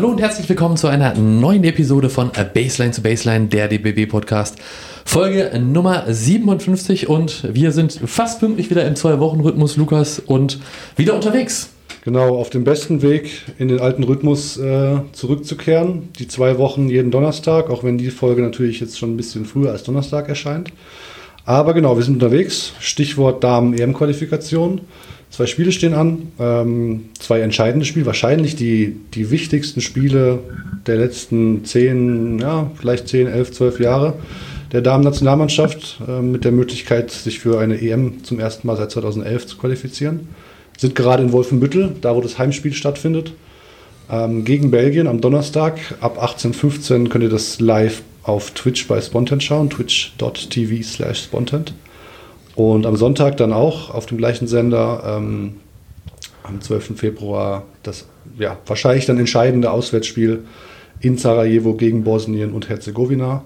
Hallo und herzlich willkommen zu einer neuen Episode von Baseline zu Baseline, der DBB Podcast. Folge Nummer 57 und wir sind fast pünktlich wieder im Zwei-Wochen-Rhythmus, Lukas, und wieder unterwegs. Genau, auf dem besten Weg in den alten Rhythmus äh, zurückzukehren. Die zwei Wochen jeden Donnerstag, auch wenn die Folge natürlich jetzt schon ein bisschen früher als Donnerstag erscheint. Aber genau, wir sind unterwegs. Stichwort Damen-EM-Qualifikation. Zwei Spiele stehen an, ähm, zwei entscheidende Spiele, wahrscheinlich die, die wichtigsten Spiele der letzten zehn, ja, vielleicht zehn, elf, zwölf Jahre der Damen-Nationalmannschaft äh, mit der Möglichkeit, sich für eine EM zum ersten Mal seit 2011 zu qualifizieren. Sind gerade in Wolfenbüttel, da wo das Heimspiel stattfindet, ähm, gegen Belgien am Donnerstag. Ab 18.15 Uhr könnt ihr das live auf Twitch bei Spontent schauen, twitch.tv slash spontent. Und am Sonntag dann auch auf dem gleichen Sender ähm, am 12. Februar das ja, wahrscheinlich dann entscheidende Auswärtsspiel in Sarajevo gegen Bosnien und Herzegowina.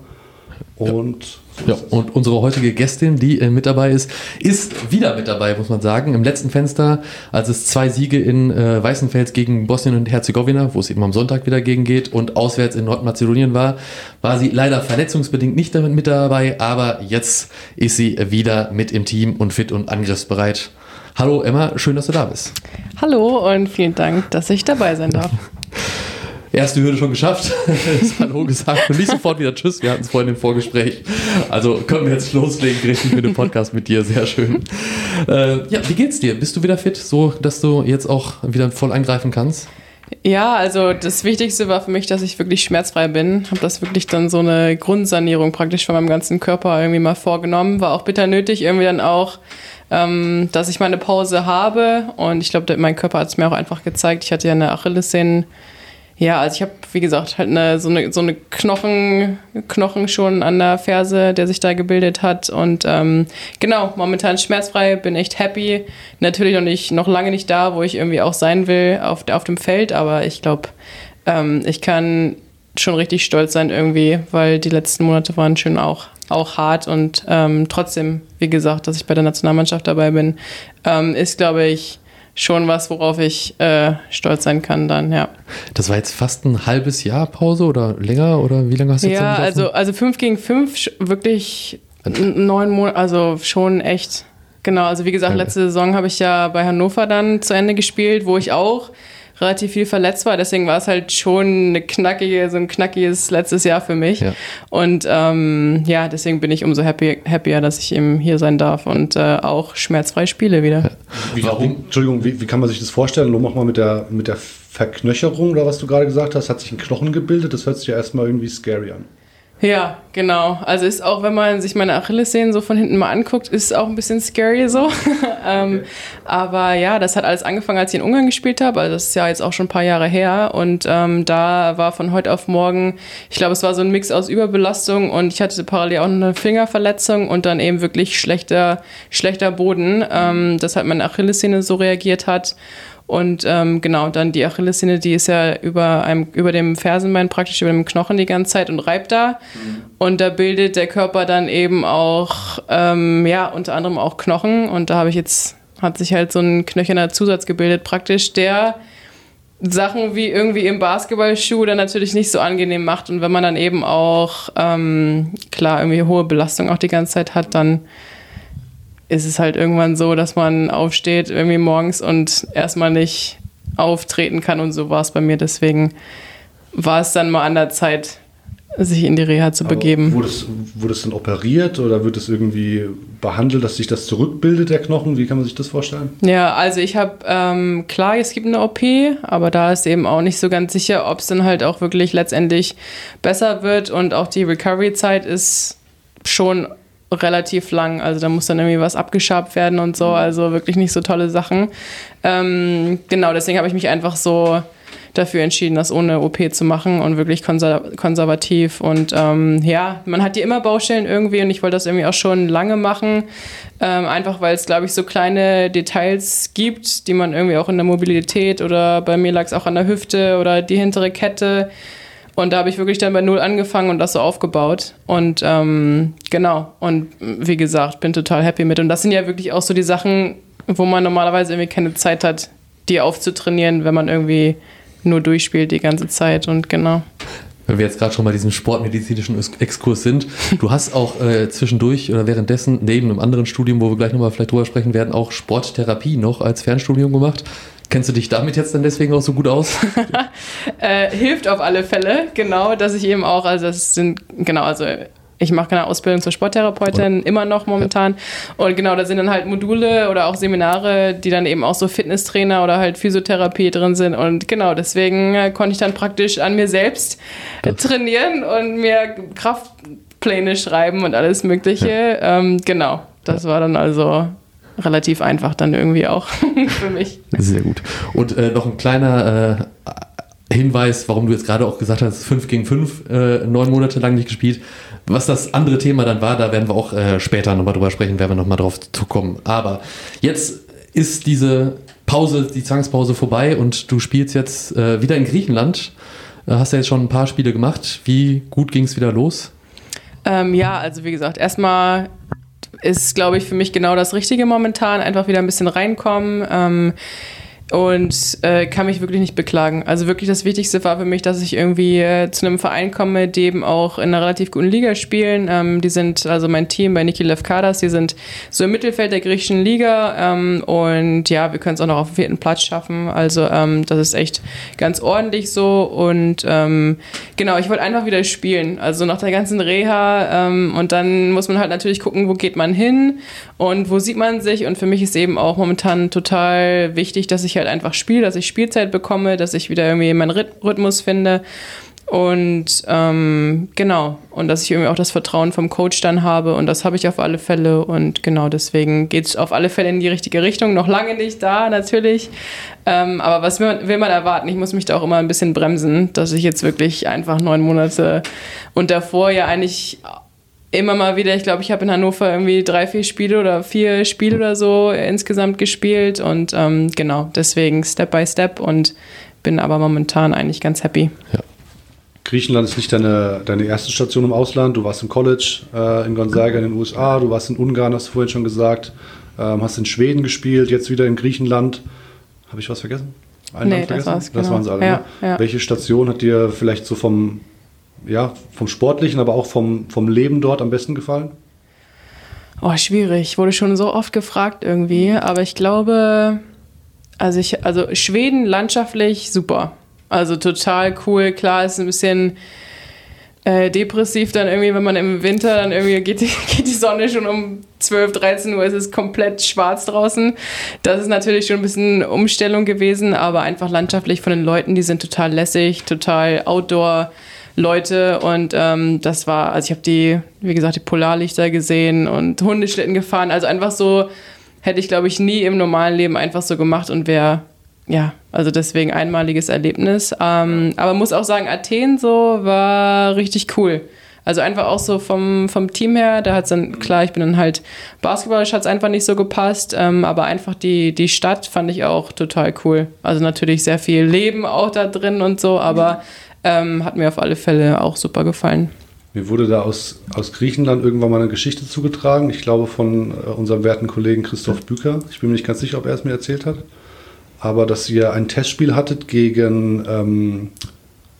Und, ja. und unsere heutige Gästin, die äh, mit dabei ist, ist wieder mit dabei, muss man sagen. Im letzten Fenster, als es zwei Siege in äh, Weißenfels gegen Bosnien und Herzegowina, wo es eben am Sonntag wieder gegen geht, und auswärts in Nordmazedonien war, war sie leider verletzungsbedingt nicht mit dabei, aber jetzt ist sie wieder mit im Team und fit und angriffsbereit. Hallo Emma, schön, dass du da bist. Hallo und vielen Dank, dass ich dabei sein darf. erste Hürde schon geschafft. das Hallo gesagt und nicht sofort wieder Tschüss. Wir hatten es vorhin im Vorgespräch. Also können wir jetzt loslegen, richtig mit dem Podcast mit dir. Sehr schön. Äh, ja, wie geht's dir? Bist du wieder fit, so dass du jetzt auch wieder voll eingreifen kannst? Ja, also das Wichtigste war für mich, dass ich wirklich schmerzfrei bin. Habe das wirklich dann so eine Grundsanierung praktisch von meinem ganzen Körper irgendwie mal vorgenommen. War auch bitter nötig, irgendwie dann auch, ähm, dass ich meine Pause habe. Und ich glaube, mein Körper hat es mir auch einfach gezeigt. Ich hatte ja eine Achillessehnen ja, also ich habe, wie gesagt, halt eine, so eine, so eine Knochen, Knochen schon an der Ferse, der sich da gebildet hat. Und ähm, genau, momentan schmerzfrei, bin echt happy. Natürlich noch nicht, noch lange nicht da, wo ich irgendwie auch sein will auf, auf dem Feld, aber ich glaube, ähm, ich kann schon richtig stolz sein irgendwie, weil die letzten Monate waren schon auch, auch hart und ähm, trotzdem, wie gesagt, dass ich bei der Nationalmannschaft dabei bin, ähm, ist, glaube ich, schon was, worauf ich äh, stolz sein kann dann, ja. Das war jetzt fast ein halbes Jahr Pause oder länger oder wie lange hast du jetzt Ja, also, also fünf gegen fünf, wirklich neun Monate, also schon echt. Genau, also wie gesagt, letzte Saison habe ich ja bei Hannover dann zu Ende gespielt, wo ich auch relativ viel verletzt war. Deswegen war es halt schon eine knackige, so ein knackiges letztes Jahr für mich. Ja. Und ähm, ja, deswegen bin ich umso happy, happier, dass ich eben hier sein darf und äh, auch schmerzfrei spiele wieder. Wie, Warum? Entschuldigung, wie, wie, kann man sich das vorstellen? Nur nochmal mit der, mit der Verknöcherung oder was du gerade gesagt hast, hat sich ein Knochen gebildet. Das hört sich ja erstmal irgendwie scary an. Ja, genau. Also ist auch, wenn man sich meine Achillessehnen so von hinten mal anguckt, ist auch ein bisschen scary so. ähm, okay. Aber ja, das hat alles angefangen, als ich in Ungarn gespielt habe. Also das ist ja jetzt auch schon ein paar Jahre her. Und ähm, da war von heute auf morgen, ich glaube, es war so ein Mix aus Überbelastung und ich hatte parallel auch eine Fingerverletzung und dann eben wirklich schlechter, schlechter Boden, ähm, dass halt meine Achillessehne so reagiert hat. Und ähm, genau, dann die Achillessehne, die ist ja über, einem, über dem Fersenbein, praktisch über dem Knochen die ganze Zeit und reibt da. Mhm. Und da bildet der Körper dann eben auch, ähm, ja, unter anderem auch Knochen. Und da habe ich jetzt, hat sich halt so ein knöcherner Zusatz gebildet, praktisch, der Sachen wie irgendwie im Basketballschuh dann natürlich nicht so angenehm macht. Und wenn man dann eben auch, ähm, klar, irgendwie hohe Belastung auch die ganze Zeit hat, dann ist es halt irgendwann so, dass man aufsteht irgendwie morgens und erstmal nicht auftreten kann und so war es bei mir. Deswegen war es dann mal an der Zeit, sich in die Reha zu Aber begeben. Wurde es, wurde es dann operiert oder wird es irgendwie behandelt, dass sich das zurückbildet, der Knochen? Wie kann man sich das vorstellen? Ja, also ich habe, ähm, klar, es gibt eine OP, aber da ist eben auch nicht so ganz sicher, ob es dann halt auch wirklich letztendlich besser wird und auch die Recovery-Zeit ist schon relativ lang. Also da muss dann irgendwie was abgeschabt werden und so. Mhm. Also wirklich nicht so tolle Sachen. Ähm, genau, deswegen habe ich mich einfach so dafür entschieden, das ohne OP zu machen und wirklich konservativ. Und ähm, ja, man hat ja immer Baustellen irgendwie und ich wollte das irgendwie auch schon lange machen. Ähm, einfach weil es, glaube ich, so kleine Details gibt, die man irgendwie auch in der Mobilität oder bei mir lag es auch an der Hüfte oder die hintere Kette und da habe ich wirklich dann bei Null angefangen und das so aufgebaut. Und ähm, genau, und wie gesagt, bin total happy mit. Und das sind ja wirklich auch so die Sachen, wo man normalerweise irgendwie keine Zeit hat, die aufzutrainieren, wenn man irgendwie nur durchspielt die ganze Zeit und genau wenn wir jetzt gerade schon bei diesem sportmedizinischen Exkurs sind, du hast auch äh, zwischendurch oder währenddessen neben einem anderen Studium, wo wir gleich nochmal vielleicht drüber sprechen werden, auch Sporttherapie noch als Fernstudium gemacht. Kennst du dich damit jetzt dann deswegen auch so gut aus? äh, hilft auf alle Fälle, genau, dass ich eben auch, also das sind, genau, also ich mache keine Ausbildung zur Sporttherapeutin, oder? immer noch momentan. Ja. Und genau, da sind dann halt Module oder auch Seminare, die dann eben auch so Fitnesstrainer oder halt Physiotherapie drin sind. Und genau, deswegen äh, konnte ich dann praktisch an mir selbst das. trainieren und mir Kraftpläne schreiben und alles Mögliche. Ja. Ähm, genau, das war dann also relativ einfach dann irgendwie auch für mich. Sehr gut. Und äh, noch ein kleiner äh, Hinweis, warum du jetzt gerade auch gesagt hast, 5 gegen 5, äh, neun Monate lang nicht gespielt. Was das andere Thema dann war, da werden wir auch äh, später nochmal drüber sprechen, werden wir nochmal drauf zukommen. Aber jetzt ist diese Pause, die Zwangspause vorbei und du spielst jetzt äh, wieder in Griechenland. Äh, hast ja jetzt schon ein paar Spiele gemacht. Wie gut ging es wieder los? Ähm, ja, also wie gesagt, erstmal ist, glaube ich, für mich genau das Richtige momentan. Einfach wieder ein bisschen reinkommen. Ähm, und äh, kann mich wirklich nicht beklagen. Also wirklich das Wichtigste war für mich, dass ich irgendwie äh, zu einem Verein komme, die eben auch in einer relativ guten Liga spielen. Ähm, die sind, also mein Team bei Niki Lefkadas, die sind so im Mittelfeld der griechischen Liga ähm, und ja, wir können es auch noch auf dem vierten Platz schaffen. Also ähm, das ist echt ganz ordentlich so und ähm, genau, ich wollte einfach wieder spielen. Also nach der ganzen Reha ähm, und dann muss man halt natürlich gucken, wo geht man hin und wo sieht man sich und für mich ist eben auch momentan total wichtig, dass ich halt einfach spiele, dass ich Spielzeit bekomme, dass ich wieder irgendwie meinen Rhythmus finde. Und ähm, genau, und dass ich irgendwie auch das Vertrauen vom Coach dann habe und das habe ich auf alle Fälle und genau deswegen geht es auf alle Fälle in die richtige Richtung. Noch lange nicht da, natürlich. Ähm, aber was will man, will man, erwarten? Ich muss mich da auch immer ein bisschen bremsen, dass ich jetzt wirklich einfach neun Monate und davor ja eigentlich immer mal wieder, ich glaube, ich habe in Hannover irgendwie drei, vier Spiele oder vier Spiele oder so insgesamt gespielt und ähm, genau, deswegen Step by Step und bin aber momentan eigentlich ganz happy. Ja. Griechenland ist nicht deine, deine erste Station im Ausland. Du warst im College äh, in Gonzaga in den USA, du warst in Ungarn, hast du vorhin schon gesagt, ähm, hast in Schweden gespielt, jetzt wieder in Griechenland. Habe ich was vergessen? Ein nee, das, war's, das genau. waren sie alle. Ja, ne? ja. Welche Station hat dir vielleicht so vom ja, vom Sportlichen, aber auch vom, vom Leben dort am besten gefallen? Oh, schwierig. Wurde schon so oft gefragt irgendwie. Aber ich glaube, also ich, also Schweden landschaftlich super. Also total cool. Klar, ist ein bisschen äh, depressiv dann irgendwie, wenn man im Winter dann irgendwie geht die, geht die Sonne schon um 12, 13 Uhr, ist es komplett schwarz draußen. Das ist natürlich schon ein bisschen Umstellung gewesen, aber einfach landschaftlich von den Leuten, die sind total lässig, total outdoor Leute und ähm, das war, also ich habe die, wie gesagt, die Polarlichter gesehen und Hundeschlitten gefahren. Also einfach so hätte ich, glaube ich, nie im normalen Leben einfach so gemacht und wäre, ja, also deswegen einmaliges Erlebnis. Ähm, aber muss auch sagen, Athen so war richtig cool. Also einfach auch so vom, vom Team her, da hat es dann, klar, ich bin dann halt basketballisch hat es einfach nicht so gepasst, ähm, aber einfach die, die Stadt fand ich auch total cool. Also natürlich sehr viel Leben auch da drin und so, aber ähm, hat mir auf alle Fälle auch super gefallen. Mir wurde da aus, aus Griechenland irgendwann mal eine Geschichte zugetragen. Ich glaube von äh, unserem werten Kollegen Christoph Büker. Ich bin mir nicht ganz sicher, ob er es mir erzählt hat. Aber dass ihr ein Testspiel hattet gegen ähm,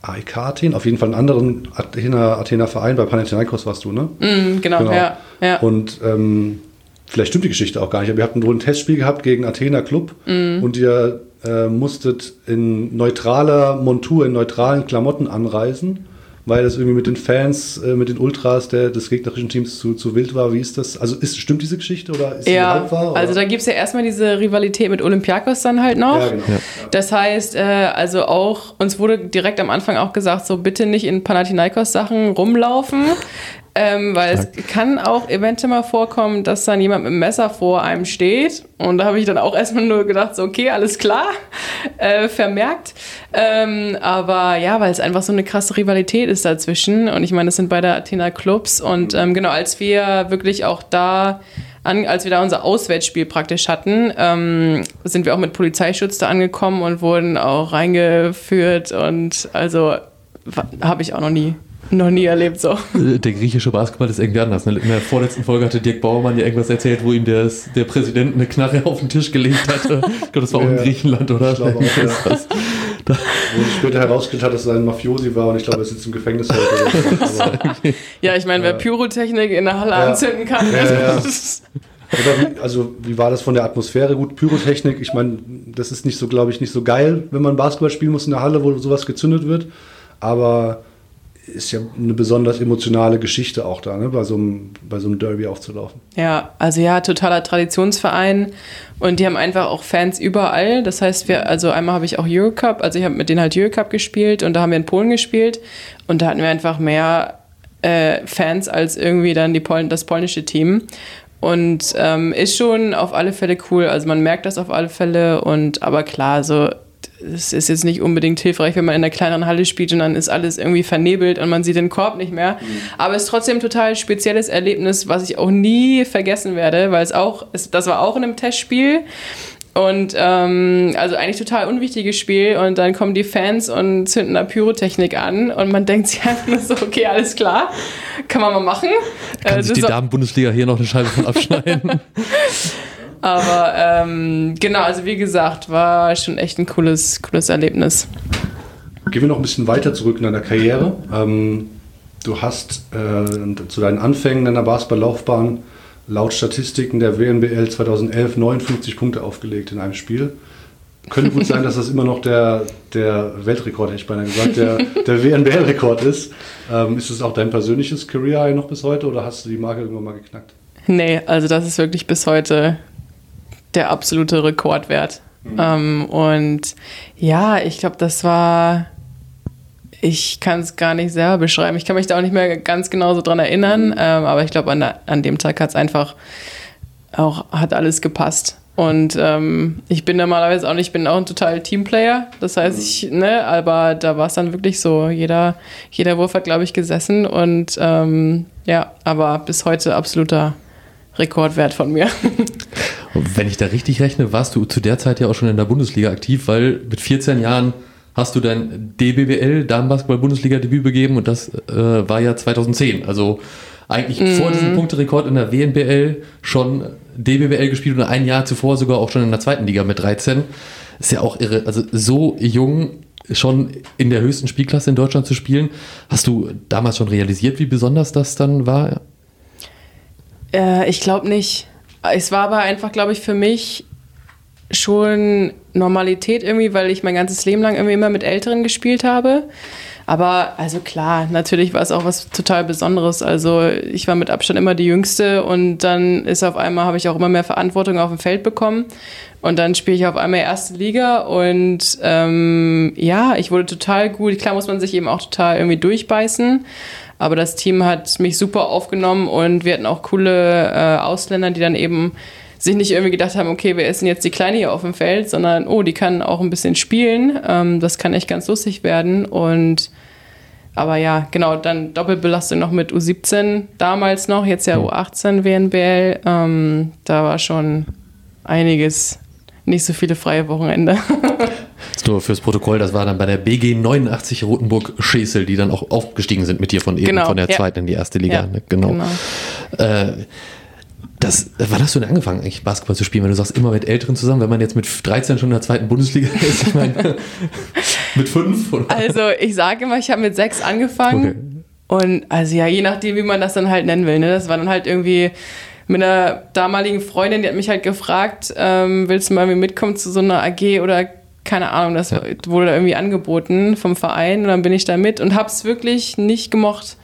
AEK Athen, auf jeden Fall einen anderen Athener, Athener Verein, bei Panathinaikos warst du, ne? Mm, genau, genau, ja. ja. Und ähm, vielleicht stimmt die Geschichte auch gar nicht, aber ihr habt wohl ein Testspiel gehabt gegen Athener Club mm. und ihr äh, musstet in neutraler Montur, in neutralen Klamotten anreisen, weil das irgendwie mit den Fans, äh, mit den Ultras der, des gegnerischen Teams zu, zu wild war. Wie ist das? Also ist, stimmt diese Geschichte oder ist ja, die wahr? Also da gibt es ja erstmal diese Rivalität mit Olympiakos dann halt noch. Ja, genau. Ja. Das heißt, äh, also auch, uns wurde direkt am Anfang auch gesagt, so bitte nicht in Panathinaikos Sachen rumlaufen. Ähm, weil Zack. es kann auch eventuell mal vorkommen, dass dann jemand mit einem Messer vor einem steht. Und da habe ich dann auch erstmal nur gedacht, so, okay, alles klar, äh, vermerkt. Ähm, aber ja, weil es einfach so eine krasse Rivalität ist dazwischen. Und ich meine, das sind beide Athena Clubs. Und ähm, genau, als wir wirklich auch da an, als wir da unser Auswärtsspiel praktisch hatten, ähm, sind wir auch mit Polizeischutz da angekommen und wurden auch reingeführt und also habe ich auch noch nie noch nie erlebt so. Der griechische Basketball ist irgendwie anders. In der vorletzten Folge hatte Dirk Bauermann ja irgendwas erzählt, wo ihm der, der Präsident eine Knarre auf den Tisch gelegt hatte. Ich glaube, das war auch in Griechenland, oder? Auch, ja. Wo sich später herausgestellt hat, dass er ein Mafiosi war und ich glaube, er sitzt im Gefängnis heute. ja, ich meine, wer Pyrotechnik in der Halle ja. anzünden kann. Ja, ja, wie, also wie war das von der Atmosphäre? Gut, Pyrotechnik, ich meine, das ist nicht so, glaube ich, nicht so geil, wenn man Basketball spielen muss in der Halle, wo sowas gezündet wird. Aber ist ja eine besonders emotionale Geschichte auch da, ne? bei, so einem, bei so einem Derby aufzulaufen. Ja, also ja, totaler Traditionsverein und die haben einfach auch Fans überall. Das heißt, wir, also einmal habe ich auch Eurocup, also ich habe mit denen halt Eurocup gespielt und da haben wir in Polen gespielt und da hatten wir einfach mehr äh, Fans als irgendwie dann die Pol das polnische Team. Und ähm, ist schon auf alle Fälle cool. Also man merkt das auf alle Fälle und aber klar, so es ist jetzt nicht unbedingt hilfreich, wenn man in einer kleineren Halle spielt und dann ist alles irgendwie vernebelt und man sieht den Korb nicht mehr. Mhm. Aber es ist trotzdem ein total spezielles Erlebnis, was ich auch nie vergessen werde, weil es auch, es, das war auch in einem Testspiel. Und ähm, also eigentlich total unwichtiges Spiel und dann kommen die Fans und zünden da Pyrotechnik an und man denkt sich einfach nur so, okay, alles klar, kann man mal machen. Kann äh, sich die Damen-Bundesliga hier noch eine Scheibe von abschneiden? Aber ähm, genau, also wie gesagt, war schon echt ein cooles, cooles Erlebnis. Gehen wir noch ein bisschen weiter zurück in deiner Karriere. Ähm, du hast äh, zu deinen Anfängen deiner Basketballlaufbahn laut Statistiken der WNBL 2011 59 Punkte aufgelegt in einem Spiel. Könnte gut sein, dass das immer noch der, der Weltrekord, hätte ich beinahe gesagt, der, der WNBL-Rekord ist. Ähm, ist es auch dein persönliches Career noch bis heute oder hast du die Marke irgendwann mal geknackt? Nee, also das ist wirklich bis heute der absolute Rekordwert. Mhm. Ähm, und ja, ich glaube, das war. Ich kann es gar nicht selber beschreiben. Ich kann mich da auch nicht mehr ganz genau so dran erinnern, mhm. ähm, aber ich glaube, an, an dem Tag hat es einfach auch, hat alles gepasst. Und ähm, ich bin normalerweise auch nicht, ich bin auch ein total Teamplayer. Das heißt, ich, ne, aber da war es dann wirklich so. Jeder, jeder Wurf hat, glaube ich, gesessen und ähm, ja, aber bis heute absoluter Rekordwert von mir. Wenn ich da richtig rechne, warst du zu der Zeit ja auch schon in der Bundesliga aktiv, weil mit 14 Jahren hast du dein DBBL, Damenbasketball-Bundesliga-Debüt begeben und das äh, war ja 2010. Also eigentlich mhm. vor diesem Punkterekord in der WNBL schon DBBL gespielt und ein Jahr zuvor sogar auch schon in der zweiten Liga mit 13. Ist ja auch irre. Also so jung schon in der höchsten Spielklasse in Deutschland zu spielen. Hast du damals schon realisiert, wie besonders das dann war? Äh, ich glaube nicht. Es war aber einfach, glaube ich, für mich schon Normalität irgendwie, weil ich mein ganzes Leben lang irgendwie immer mit Älteren gespielt habe. Aber also klar, natürlich war es auch was total Besonderes. Also ich war mit Abstand immer die Jüngste und dann ist auf einmal, habe ich auch immer mehr Verantwortung auf dem Feld bekommen. Und dann spiele ich auf einmal erste Liga und ähm, ja, ich wurde total gut. Klar muss man sich eben auch total irgendwie durchbeißen. Aber das Team hat mich super aufgenommen und wir hatten auch coole äh, Ausländer, die dann eben sich nicht irgendwie gedacht haben, okay, wir essen jetzt die Kleine hier auf dem Feld, sondern, oh, die kann auch ein bisschen spielen. Ähm, das kann echt ganz lustig werden. Und aber ja, genau, dann Doppelbelastung noch mit U17 damals noch, jetzt ja U18 WNBL. Ähm, da war schon einiges, nicht so viele freie Wochenende. Nur fürs Protokoll, das war dann bei der BG 89 Rotenburg-Schesel, die dann auch aufgestiegen sind mit dir von eben genau, von der ja. zweiten in die erste Liga. Ja, ne? Genau. genau. Äh, das, wann hast du denn angefangen, eigentlich Basketball zu spielen? Wenn du sagst, immer mit Älteren zusammen, wenn man jetzt mit 13 schon in der zweiten Bundesliga ist, ich meine, mit fünf? Oder? Also, ich sage immer, ich habe mit sechs angefangen. Okay. Und also ja, je nachdem, wie man das dann halt nennen will. Ne? Das war dann halt irgendwie mit einer damaligen Freundin, die hat mich halt gefragt, ähm, willst du mal mitkommen zu so einer AG oder keine Ahnung, das ja. wurde da irgendwie angeboten vom Verein und dann bin ich da mit und habe es wirklich nicht gemocht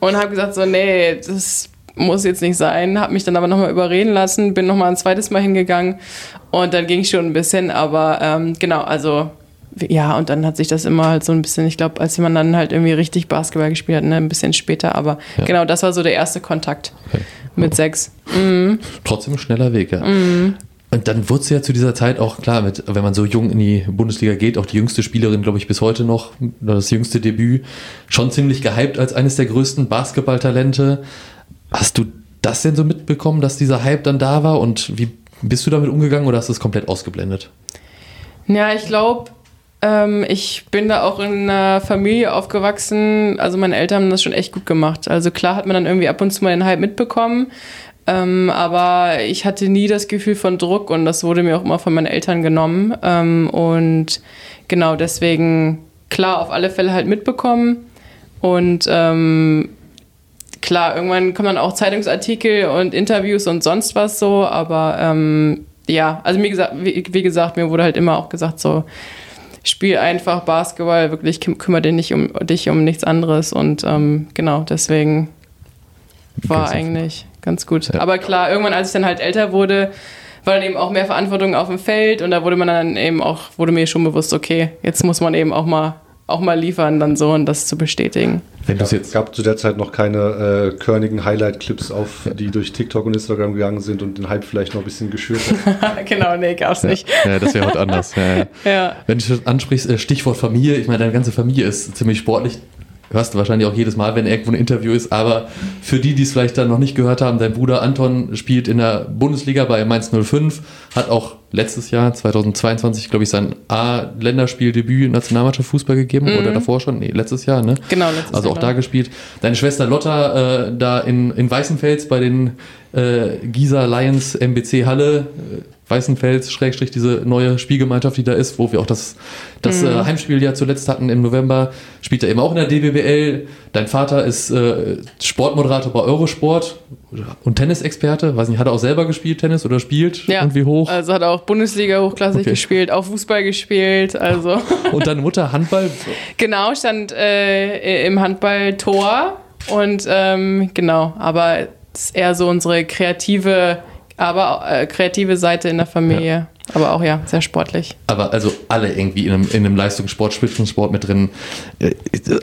und habe gesagt so, nee, das muss jetzt nicht sein, habe mich dann aber nochmal überreden lassen, bin nochmal ein zweites Mal hingegangen und dann ging es schon ein bisschen, aber ähm, genau, also ja, und dann hat sich das immer halt so ein bisschen, ich glaube, als man dann halt irgendwie richtig Basketball gespielt hat, ne, ein bisschen später, aber ja. genau, das war so der erste Kontakt okay. mit sechs. Mhm. Trotzdem schneller Weg, ja. Mhm. Und dann wurde sie ja zu dieser Zeit auch klar, mit, wenn man so jung in die Bundesliga geht, auch die jüngste Spielerin, glaube ich, bis heute noch, das jüngste Debüt, schon ziemlich gehypt als eines der größten Basketballtalente. Hast du das denn so mitbekommen, dass dieser Hype dann da war und wie bist du damit umgegangen oder hast du es komplett ausgeblendet? Ja, ich glaube, ähm, ich bin da auch in einer Familie aufgewachsen. Also meine Eltern haben das schon echt gut gemacht. Also klar hat man dann irgendwie ab und zu mal den Hype mitbekommen. Ähm, aber ich hatte nie das Gefühl von Druck und das wurde mir auch immer von meinen Eltern genommen. Ähm, und genau deswegen, klar, auf alle Fälle halt mitbekommen. Und ähm, klar, irgendwann kommen dann auch Zeitungsartikel und Interviews und sonst was so, aber ähm, ja, also wie gesagt, wie, wie, gesagt, mir wurde halt immer auch gesagt, so, spiel einfach Basketball, wirklich kümmere dich nicht um dich um nichts anderes und ähm, genau, deswegen war eigentlich ganz gut. Ja. Aber klar, irgendwann, als ich dann halt älter wurde, war dann eben auch mehr Verantwortung auf dem Feld und da wurde man dann eben auch, wurde mir schon bewusst, okay, jetzt muss man eben auch mal auch mal liefern, dann so und das zu bestätigen. Wenn es jetzt gab zu der Zeit noch keine äh, körnigen Highlight-Clips auf, die durch TikTok und Instagram gegangen sind und den Hype vielleicht noch ein bisschen geschürt haben. genau, nee, gab's ja, nicht. Ja, das wäre heute anders. Ja, ja. Wenn du ansprichst, äh, Stichwort Familie, ich meine, deine ganze Familie ist ziemlich sportlich hörst du wahrscheinlich auch jedes Mal, wenn irgendwo ein Interview ist. Aber für die, die es vielleicht dann noch nicht gehört haben, dein Bruder Anton spielt in der Bundesliga bei Mainz 05, hat auch letztes Jahr, 2022, glaube ich, sein A-Länderspieldebüt Nationalmannschaft Fußball gegeben. Mhm. Oder davor schon? Nee, letztes Jahr, ne? Genau, letztes Also auch Jahr. da gespielt. Deine Schwester Lotta äh, da in, in Weißenfels bei den äh, Gießer Lions MBC Halle. Äh, Weißenfels, Schrägstrich, diese neue Spielgemeinschaft, die da ist, wo wir auch das, das mhm. äh, Heimspiel ja zuletzt hatten im November, spielt er eben auch in der DBBL. Dein Vater ist äh, Sportmoderator bei Eurosport und Tennisexperte. Weiß nicht, hat er auch selber gespielt, Tennis oder spielt ja, irgendwie hoch? Also hat er auch Bundesliga hochklassig okay. gespielt, auch Fußball gespielt. Also. und deine Mutter Handball? genau, stand äh, im Handball Tor und ähm, genau, aber es ist eher so unsere kreative aber äh, kreative Seite in der Familie. Ja. Aber auch ja, sehr sportlich. Aber also alle irgendwie in einem, in einem Leistungssport, Spitzensport mit drin. Äh,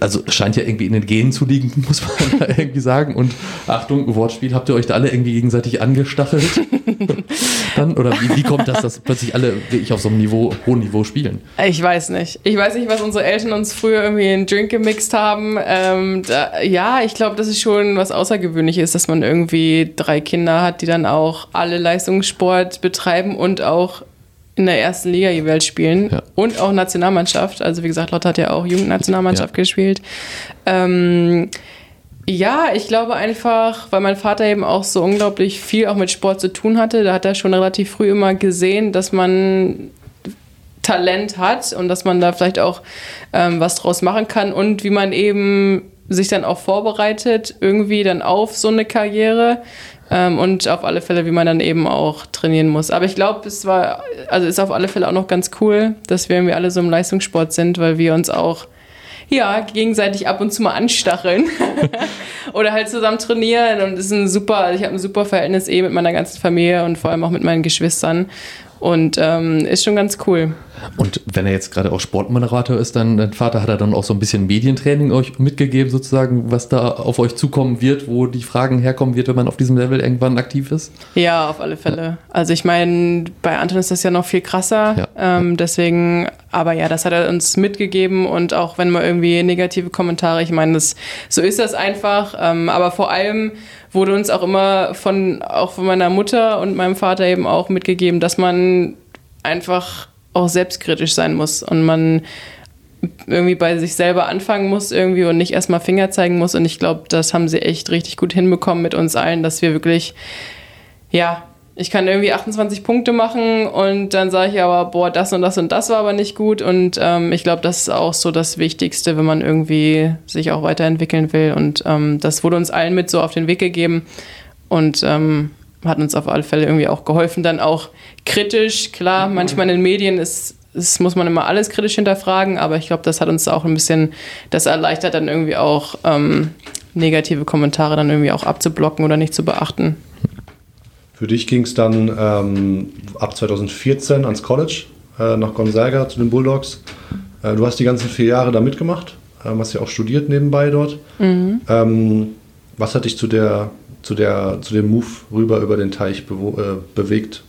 also scheint ja irgendwie in den Genen zu liegen, muss man da irgendwie sagen. Und Achtung, Wortspiel, habt ihr euch da alle irgendwie gegenseitig angestachelt? Dann? Oder wie, wie kommt das, dass plötzlich alle wirklich auf so einem Niveau, hohen Niveau spielen? Ich weiß nicht. Ich weiß nicht, was unsere Eltern uns früher irgendwie in Drink gemixt haben. Ähm, da, ja, ich glaube, das ist schon was Außergewöhnliches, dass man irgendwie drei Kinder hat, die dann auch alle Leistungssport betreiben und auch in der ersten Liga jeweils spielen ja. und auch Nationalmannschaft. Also wie gesagt, Lotte hat ja auch Jugendnationalmannschaft ja. gespielt. Ähm, ja, ich glaube einfach, weil mein Vater eben auch so unglaublich viel auch mit Sport zu tun hatte, da hat er schon relativ früh immer gesehen, dass man Talent hat und dass man da vielleicht auch ähm, was draus machen kann und wie man eben sich dann auch vorbereitet, irgendwie dann auf so eine Karriere. Ähm, und auf alle Fälle, wie man dann eben auch trainieren muss. Aber ich glaube, es war, also ist auf alle Fälle auch noch ganz cool, dass wir irgendwie alle so im Leistungssport sind, weil wir uns auch ja, gegenseitig ab und zu mal anstacheln. Oder halt zusammen trainieren und es ist ein super, also ich habe ein super Verhältnis eh mit meiner ganzen Familie und vor allem auch mit meinen Geschwistern und ähm, ist schon ganz cool. Und wenn er jetzt gerade auch Sportmoderator ist, dann dein Vater hat er dann auch so ein bisschen Medientraining euch mitgegeben, sozusagen, was da auf euch zukommen wird, wo die Fragen herkommen wird, wenn man auf diesem Level irgendwann aktiv ist? Ja, auf alle Fälle. Also ich meine, bei Anton ist das ja noch viel krasser. Ja. Ähm, deswegen, aber ja, das hat er uns mitgegeben und auch wenn man irgendwie negative Kommentare, ich meine, das, so ist das einfach. Ähm, aber vor allem wurde uns auch immer von, auch von meiner Mutter und meinem Vater eben auch mitgegeben, dass man einfach auch selbstkritisch sein muss und man irgendwie bei sich selber anfangen muss irgendwie und nicht erstmal Finger zeigen muss. Und ich glaube, das haben sie echt richtig gut hinbekommen mit uns allen, dass wir wirklich, ja, ich kann irgendwie 28 Punkte machen und dann sage ich aber, boah, das und das und das war aber nicht gut. Und ähm, ich glaube, das ist auch so das Wichtigste, wenn man irgendwie sich auch weiterentwickeln will. Und ähm, das wurde uns allen mit so auf den Weg gegeben und ähm, hat uns auf alle Fälle irgendwie auch geholfen. Dann auch kritisch, klar, manchmal in den Medien ist das muss man immer alles kritisch hinterfragen, aber ich glaube, das hat uns auch ein bisschen, das erleichtert dann irgendwie auch ähm, negative Kommentare dann irgendwie auch abzublocken oder nicht zu beachten. Für dich ging es dann ähm, ab 2014 ans College, äh, nach Gonzaga zu den Bulldogs. Äh, du hast die ganzen vier Jahre da mitgemacht, äh, hast ja auch studiert nebenbei dort. Mhm. Ähm, was hat dich zu, der, zu, der, zu dem Move rüber über den Teich äh, bewegt?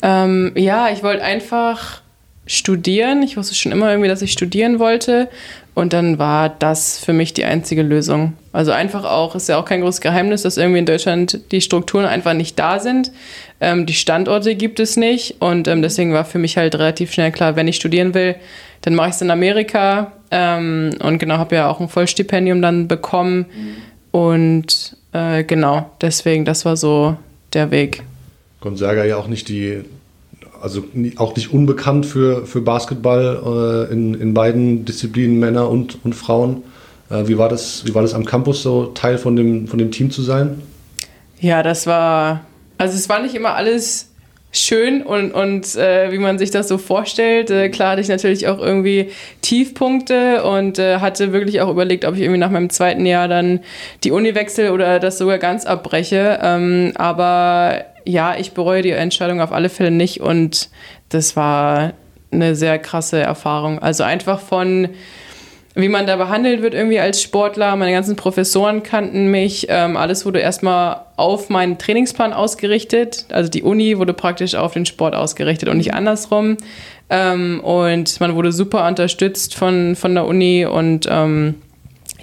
Ähm, ja, ich wollte einfach studieren. Ich wusste schon immer irgendwie, dass ich studieren wollte. Und dann war das für mich die einzige Lösung. Also einfach auch, ist ja auch kein großes Geheimnis, dass irgendwie in Deutschland die Strukturen einfach nicht da sind. Ähm, die Standorte gibt es nicht. Und ähm, deswegen war für mich halt relativ schnell klar, wenn ich studieren will, dann mache ich es in Amerika. Ähm, und genau, habe ja auch ein Vollstipendium dann bekommen. Mhm. Und äh, genau, deswegen, das war so der Weg. Gonzaga ja auch nicht die, also auch nicht unbekannt für, für Basketball äh, in, in beiden Disziplinen, Männer und, und Frauen. Äh, wie, war das, wie war das am Campus so, Teil von dem, von dem Team zu sein? Ja, das war, also es war nicht immer alles schön und, und äh, wie man sich das so vorstellt. Äh, klar hatte ich natürlich auch irgendwie Tiefpunkte und äh, hatte wirklich auch überlegt, ob ich irgendwie nach meinem zweiten Jahr dann die Uni wechsle oder das sogar ganz abbreche. Ähm, aber ja, ich bereue die Entscheidung auf alle Fälle nicht und das war eine sehr krasse Erfahrung. Also einfach von wie man da behandelt wird irgendwie als Sportler. Meine ganzen Professoren kannten mich. Ähm, alles wurde erstmal auf meinen Trainingsplan ausgerichtet. Also die Uni wurde praktisch auf den Sport ausgerichtet und nicht andersrum. Ähm, und man wurde super unterstützt von, von der Uni und ähm,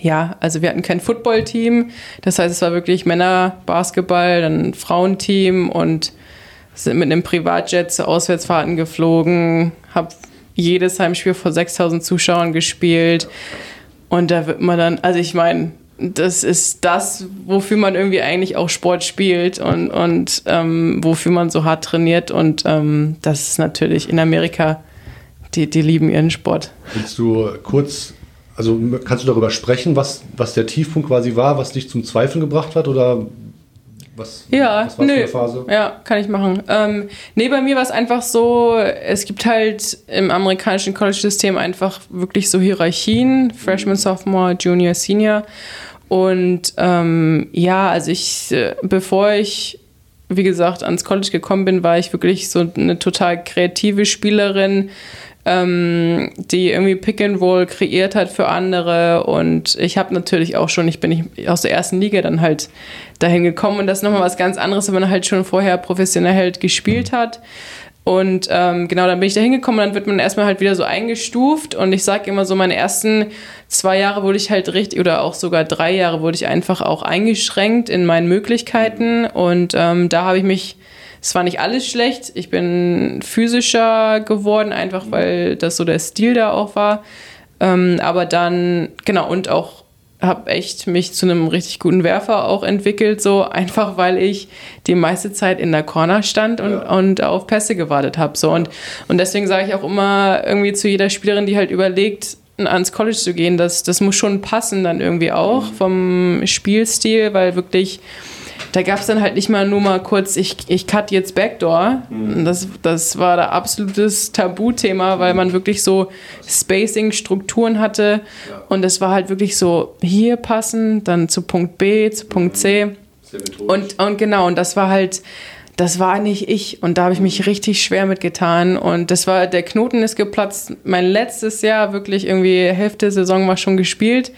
ja, also wir hatten kein Footballteam. Das heißt, es war wirklich Männer-Basketball, dann Frauenteam und sind mit einem Privatjet zu Auswärtsfahrten geflogen, habe jedes Heimspiel vor 6000 Zuschauern gespielt. Und da wird man dann, also ich meine, das ist das, wofür man irgendwie eigentlich auch Sport spielt und, und ähm, wofür man so hart trainiert. Und ähm, das ist natürlich in Amerika, die, die lieben ihren Sport. Willst du kurz, also kannst du darüber sprechen, was, was der Tiefpunkt quasi war, was dich zum Zweifeln gebracht hat? Oder was, ja, was war nö. Phase? Ja, kann ich machen. Ähm, nee, bei mir war es einfach so, es gibt halt im amerikanischen College-System einfach wirklich so Hierarchien, Freshman, Sophomore, Junior, Senior. Und ähm, ja, also ich, äh, bevor ich, wie gesagt, ans College gekommen bin, war ich wirklich so eine total kreative Spielerin ähm, die irgendwie Pick and Roll kreiert hat für andere. Und ich habe natürlich auch schon, ich bin nicht aus der ersten Liga dann halt dahin gekommen und das ist nochmal was ganz anderes, wenn man halt schon vorher professionell halt gespielt hat. Und ähm, genau, dann bin ich da hingekommen und dann wird man erstmal halt wieder so eingestuft. Und ich sage immer so, meine ersten zwei Jahre wurde ich halt richtig, oder auch sogar drei Jahre wurde ich einfach auch eingeschränkt in meinen Möglichkeiten. Und ähm, da habe ich mich es war nicht alles schlecht. Ich bin physischer geworden, einfach weil das so der Stil da auch war. Ähm, aber dann, genau, und auch habe echt mich zu einem richtig guten Werfer auch entwickelt, so einfach weil ich die meiste Zeit in der Corner stand und, ja. und auf Pässe gewartet habe. So. Und, und deswegen sage ich auch immer irgendwie zu jeder Spielerin, die halt überlegt, ans College zu gehen, das, das muss schon passen dann irgendwie auch mhm. vom Spielstil, weil wirklich da gab es dann halt nicht mal nur mal kurz, ich, ich cut jetzt Backdoor. Mhm. Das, das war da absolutes Tabuthema, weil man wirklich so Spacing-Strukturen hatte. Ja. Und es war halt wirklich so, hier passen, dann zu Punkt B, zu Punkt C. Und, und genau, und das war halt, das war nicht ich. Und da habe ich mich richtig schwer mitgetan. Und das war, der Knoten ist geplatzt. Mein letztes Jahr, wirklich irgendwie Hälfte der Saison war schon gespielt.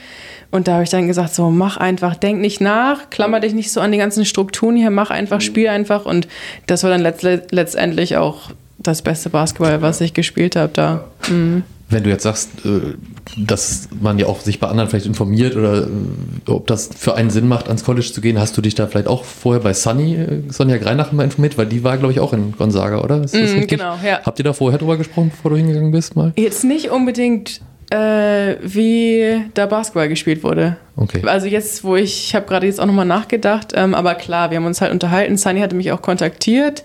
Und da habe ich dann gesagt, so mach einfach, denk nicht nach, klammer dich nicht so an die ganzen Strukturen hier, mach einfach, mhm. spiel einfach. Und das war dann letzt letztendlich auch das beste Basketball, was ich gespielt habe da. Mhm. Wenn du jetzt sagst, äh, dass man ja auch sich bei anderen vielleicht informiert oder äh, ob das für einen Sinn macht, ans College zu gehen, hast du dich da vielleicht auch vorher bei Sunny, äh, Sonja Greinach mal informiert, weil die war, glaube ich, auch in Gonzaga, oder? Mm, genau, ja. Habt ihr da vorher drüber gesprochen, bevor du hingegangen bist mal? Jetzt nicht unbedingt äh, wie da Basketball gespielt wurde. Okay. Also jetzt, wo ich, ich habe gerade jetzt auch nochmal nachgedacht, ähm, aber klar, wir haben uns halt unterhalten. Sunny hatte mich auch kontaktiert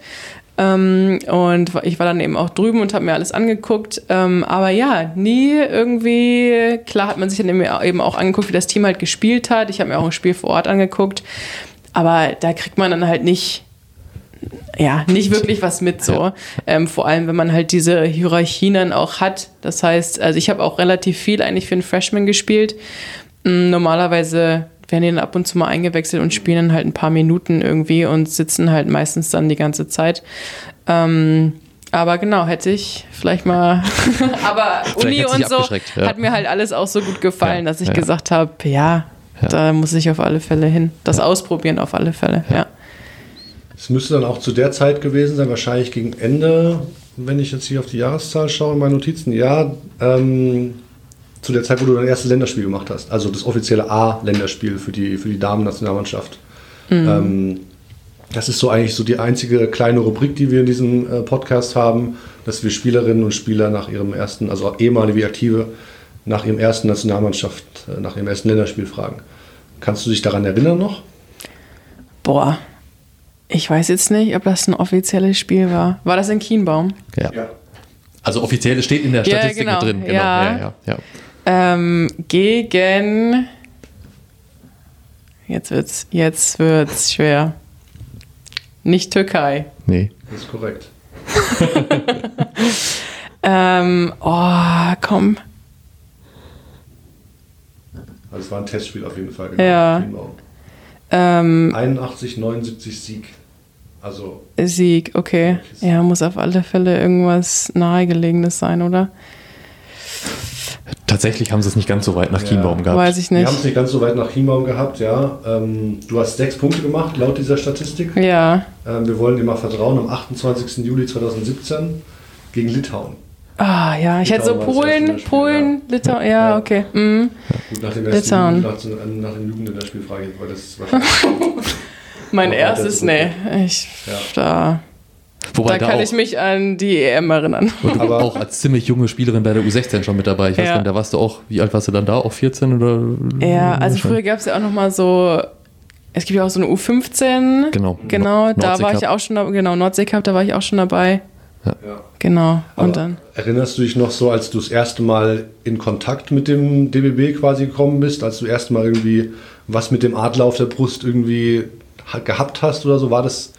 ähm, und ich war dann eben auch drüben und habe mir alles angeguckt. Ähm, aber ja, nie irgendwie, klar hat man sich dann eben auch angeguckt, wie das Team halt gespielt hat. Ich habe mir auch ein Spiel vor Ort angeguckt. Aber da kriegt man dann halt nicht ja, nicht wirklich was mit so. Ja. Ähm, vor allem, wenn man halt diese Hierarchien dann auch hat. Das heißt, also ich habe auch relativ viel eigentlich für einen Freshman gespielt. Mm, normalerweise werden die dann ab und zu mal eingewechselt und spielen dann halt ein paar Minuten irgendwie und sitzen halt meistens dann die ganze Zeit. Ähm, aber genau, hätte ich vielleicht mal. aber Uni und so ja. hat mir halt alles auch so gut gefallen, ja, dass ich gesagt habe, ja, da muss ich auf alle Fälle hin. Das ausprobieren auf alle Fälle, ja. Es müsste dann auch zu der Zeit gewesen sein, wahrscheinlich gegen Ende, wenn ich jetzt hier auf die Jahreszahl schaue in meinen Notizen, ja, ähm, zu der Zeit, wo du dein erstes Länderspiel gemacht hast, also das offizielle A-Länderspiel für die, für die Damen-Nationalmannschaft. Mhm. Ähm, das ist so eigentlich so die einzige kleine Rubrik, die wir in diesem äh, Podcast haben, dass wir Spielerinnen und Spieler nach ihrem ersten, also ehemalige wie Aktive, nach ihrem ersten Nationalmannschaft, äh, nach ihrem ersten Länderspiel fragen. Kannst du dich daran erinnern noch? Boah, ich weiß jetzt nicht, ob das ein offizielles Spiel war. War das in Kienbaum? Ja. ja. Also offiziell steht in der Statistik ja, genau. drin. Genau. Ja. Ja, ja, ähm, gegen. Jetzt wird's, jetzt wird's schwer. Nicht Türkei. Nee. Das ist korrekt. ähm, oh, komm. Also es war ein Testspiel auf jeden Fall. Genau. Ja. Ähm, 81, 79 Sieg. Also. Sieg, okay. Ja, muss auf alle Fälle irgendwas Nahegelegenes sein, oder? Tatsächlich haben sie es nicht ganz so weit nach ja, Chiembaum gehabt. Weiß ich nicht. Wir haben es nicht ganz so weit nach Chiembaum gehabt, ja. Ähm, du hast sechs Punkte gemacht, laut dieser Statistik. Ja. Ähm, wir wollen dir mal vertrauen, am 28. Juli 2017 gegen Litauen. Ah, ja, ich hätte so Polen, Polen, ja. Litauen, ja, ja, okay. Mhm. Gut, nach dem Litauen. Nach, nach dem Jugendländerspiel frage ich, weil das wahrscheinlich. mein erstes, nee. Ich, ja. da. Wobei da, da kann ich mich an die EM erinnern. Und du aber auch als ziemlich junge Spielerin bei der U16 schon mit dabei. Ich weiß ja. nicht, da warst du auch, wie alt warst du dann da? Auch 14 oder? Ja, also früher gab es ja auch noch mal so, es gibt ja auch so eine U15. Genau. Genau, da war ich auch schon dabei, genau, Nordsee Cup, da war ich auch schon dabei. Ja. Genau. Aber und dann. Erinnerst du dich noch so, als du das erste Mal in Kontakt mit dem DBB quasi gekommen bist, als du erst mal irgendwie was mit dem Adler auf der Brust irgendwie gehabt hast oder so? War das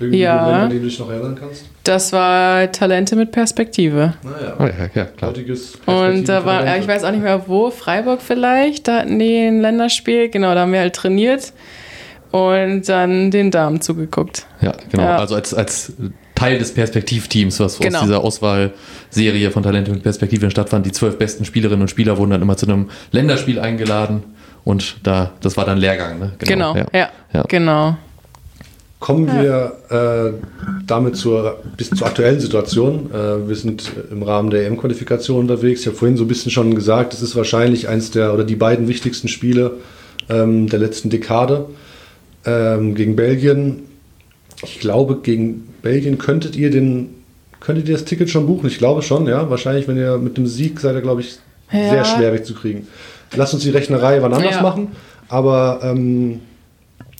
irgendwie ja. Moment, an den du dich noch erinnern kannst? Das war Talente mit Perspektive. Naja. Oh ja, ja, klar. Und da war, ich weiß auch nicht mehr wo, Freiburg vielleicht, da hatten die ein Länderspiel, genau, da haben wir halt trainiert und dann den Damen zugeguckt. Ja, genau. Ja. Also als, als Teil des Perspektivteams, was genau. aus dieser Auswahlserie von Talente mit Perspektive stattfand. Die zwölf besten Spielerinnen und Spieler wurden dann immer zu einem Länderspiel eingeladen und da, das war dann Lehrgang. Ne? Genau, genau ja. ja. genau. Kommen wir äh, damit zur, bis zur aktuellen Situation. Äh, wir sind im Rahmen der EM-Qualifikation unterwegs. Ich habe vorhin so ein bisschen schon gesagt, es ist wahrscheinlich eins der oder die beiden wichtigsten Spiele ähm, der letzten Dekade ähm, gegen Belgien. Ich glaube, gegen Belgien könntet ihr den, könntet ihr das Ticket schon buchen? Ich glaube schon, ja. Wahrscheinlich, wenn ihr mit dem Sieg seid ihr, glaube ich, ja. sehr schwer wegzukriegen. Lass uns die Rechnerei wann anders ja. machen. Aber ähm,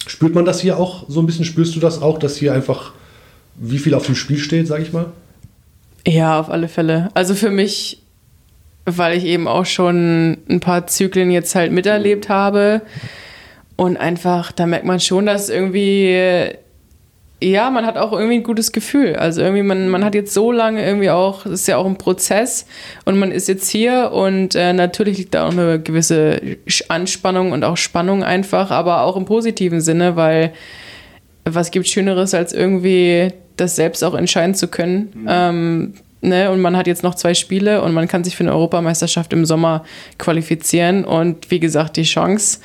spürt man das hier auch so ein bisschen? Spürst du das auch, dass hier einfach wie viel auf dem Spiel steht, sage ich mal? Ja, auf alle Fälle. Also für mich, weil ich eben auch schon ein paar Zyklen jetzt halt miterlebt habe und einfach, da merkt man schon, dass irgendwie ja, man hat auch irgendwie ein gutes Gefühl. Also irgendwie, man, man hat jetzt so lange irgendwie auch, das ist ja auch ein Prozess und man ist jetzt hier und äh, natürlich liegt da auch eine gewisse Anspannung und auch Spannung einfach, aber auch im positiven Sinne, weil was gibt Schöneres, als irgendwie das selbst auch entscheiden zu können. Mhm. Ähm, ne? Und man hat jetzt noch zwei Spiele und man kann sich für eine Europameisterschaft im Sommer qualifizieren und wie gesagt, die Chance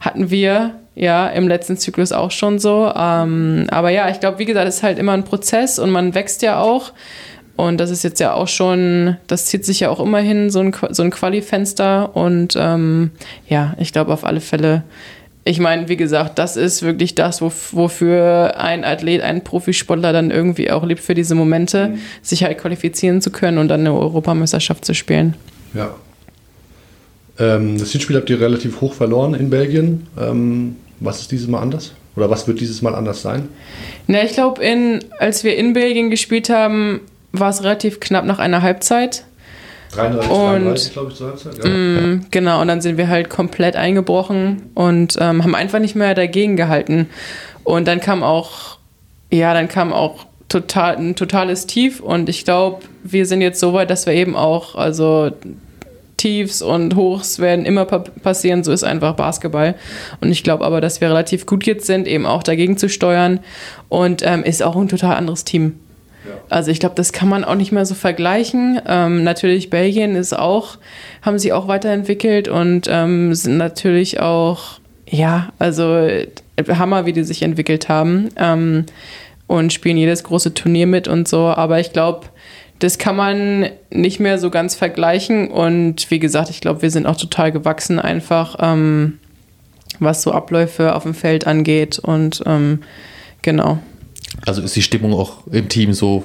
hatten wir ja, im letzten Zyklus auch schon so. Ähm, aber ja, ich glaube, wie gesagt, es ist halt immer ein Prozess und man wächst ja auch. Und das ist jetzt ja auch schon, das zieht sich ja auch immerhin so ein, so ein Quali-Fenster. Und ähm, ja, ich glaube auf alle Fälle, ich meine, wie gesagt, das ist wirklich das, wofür ein Athlet, ein Profisportler dann irgendwie auch lebt für diese Momente, mhm. sich halt qualifizieren zu können und dann eine Europameisterschaft zu spielen. Ja. Ähm, das Hinspiel habt ihr relativ hoch verloren in Belgien. Ähm, was ist dieses Mal anders? Oder was wird dieses Mal anders sein? Na, ich glaube, als wir in Belgien gespielt haben, war es relativ knapp nach einer Halbzeit. 33, und, 33 glaube ich, zur Halbzeit. Ja. Mm, genau, und dann sind wir halt komplett eingebrochen und ähm, haben einfach nicht mehr dagegen gehalten. Und dann kam auch, ja, dann kam auch total, ein totales Tief und ich glaube, wir sind jetzt so weit, dass wir eben auch, also Tiefs und Hochs werden immer pa passieren, so ist einfach Basketball. Und ich glaube aber, dass wir relativ gut jetzt sind, eben auch dagegen zu steuern und ähm, ist auch ein total anderes Team. Also ich glaube, das kann man auch nicht mehr so vergleichen. Ähm, natürlich Belgien ist auch, haben sie auch weiterentwickelt und ähm, sind natürlich auch, ja, also Hammer, wie die sich entwickelt haben ähm, und spielen jedes große Turnier mit und so. Aber ich glaube, das kann man nicht mehr so ganz vergleichen. Und wie gesagt, ich glaube, wir sind auch total gewachsen, einfach ähm, was so Abläufe auf dem Feld angeht. Und ähm, genau. Also ist die Stimmung auch im Team so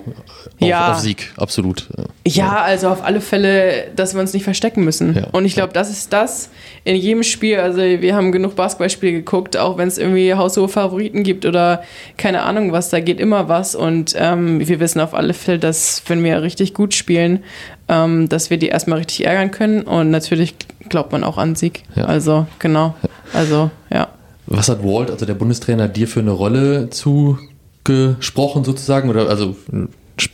auf, Ja. auf Sieg, absolut. Ja, also auf alle Fälle, dass wir uns nicht verstecken müssen. Ja. Und ich glaube, das ist das in jedem Spiel. Also wir haben genug Basketballspiele geguckt, auch wenn es irgendwie haushohe Favoriten gibt oder keine Ahnung was, da geht immer was. Und ähm, wir wissen auf alle Fälle, dass wenn wir richtig gut spielen, ähm, dass wir die erstmal richtig ärgern können. Und natürlich glaubt man auch an Sieg. Ja. Also genau. Also ja. Was hat Walt, also der Bundestrainer, dir für eine Rolle zugesprochen sozusagen? Oder also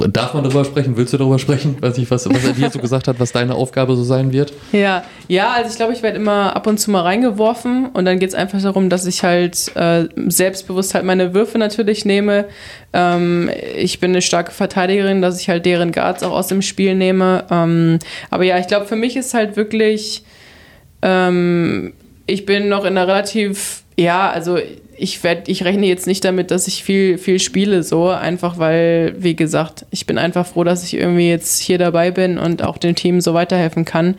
darf man darüber sprechen? Willst du darüber sprechen? Weiß nicht, was, was er dir so gesagt hat, was deine Aufgabe so sein wird? Ja, ja, also ich glaube, ich werde immer ab und zu mal reingeworfen und dann geht es einfach darum, dass ich halt äh, selbstbewusst halt meine Würfe natürlich nehme. Ähm, ich bin eine starke Verteidigerin, dass ich halt deren Guards auch aus dem Spiel nehme. Ähm, aber ja, ich glaube, für mich ist halt wirklich, ähm, ich bin noch in einer relativ, ja, also ich werd, ich rechne jetzt nicht damit, dass ich viel, viel spiele, so einfach, weil, wie gesagt, ich bin einfach froh, dass ich irgendwie jetzt hier dabei bin und auch dem Team so weiterhelfen kann.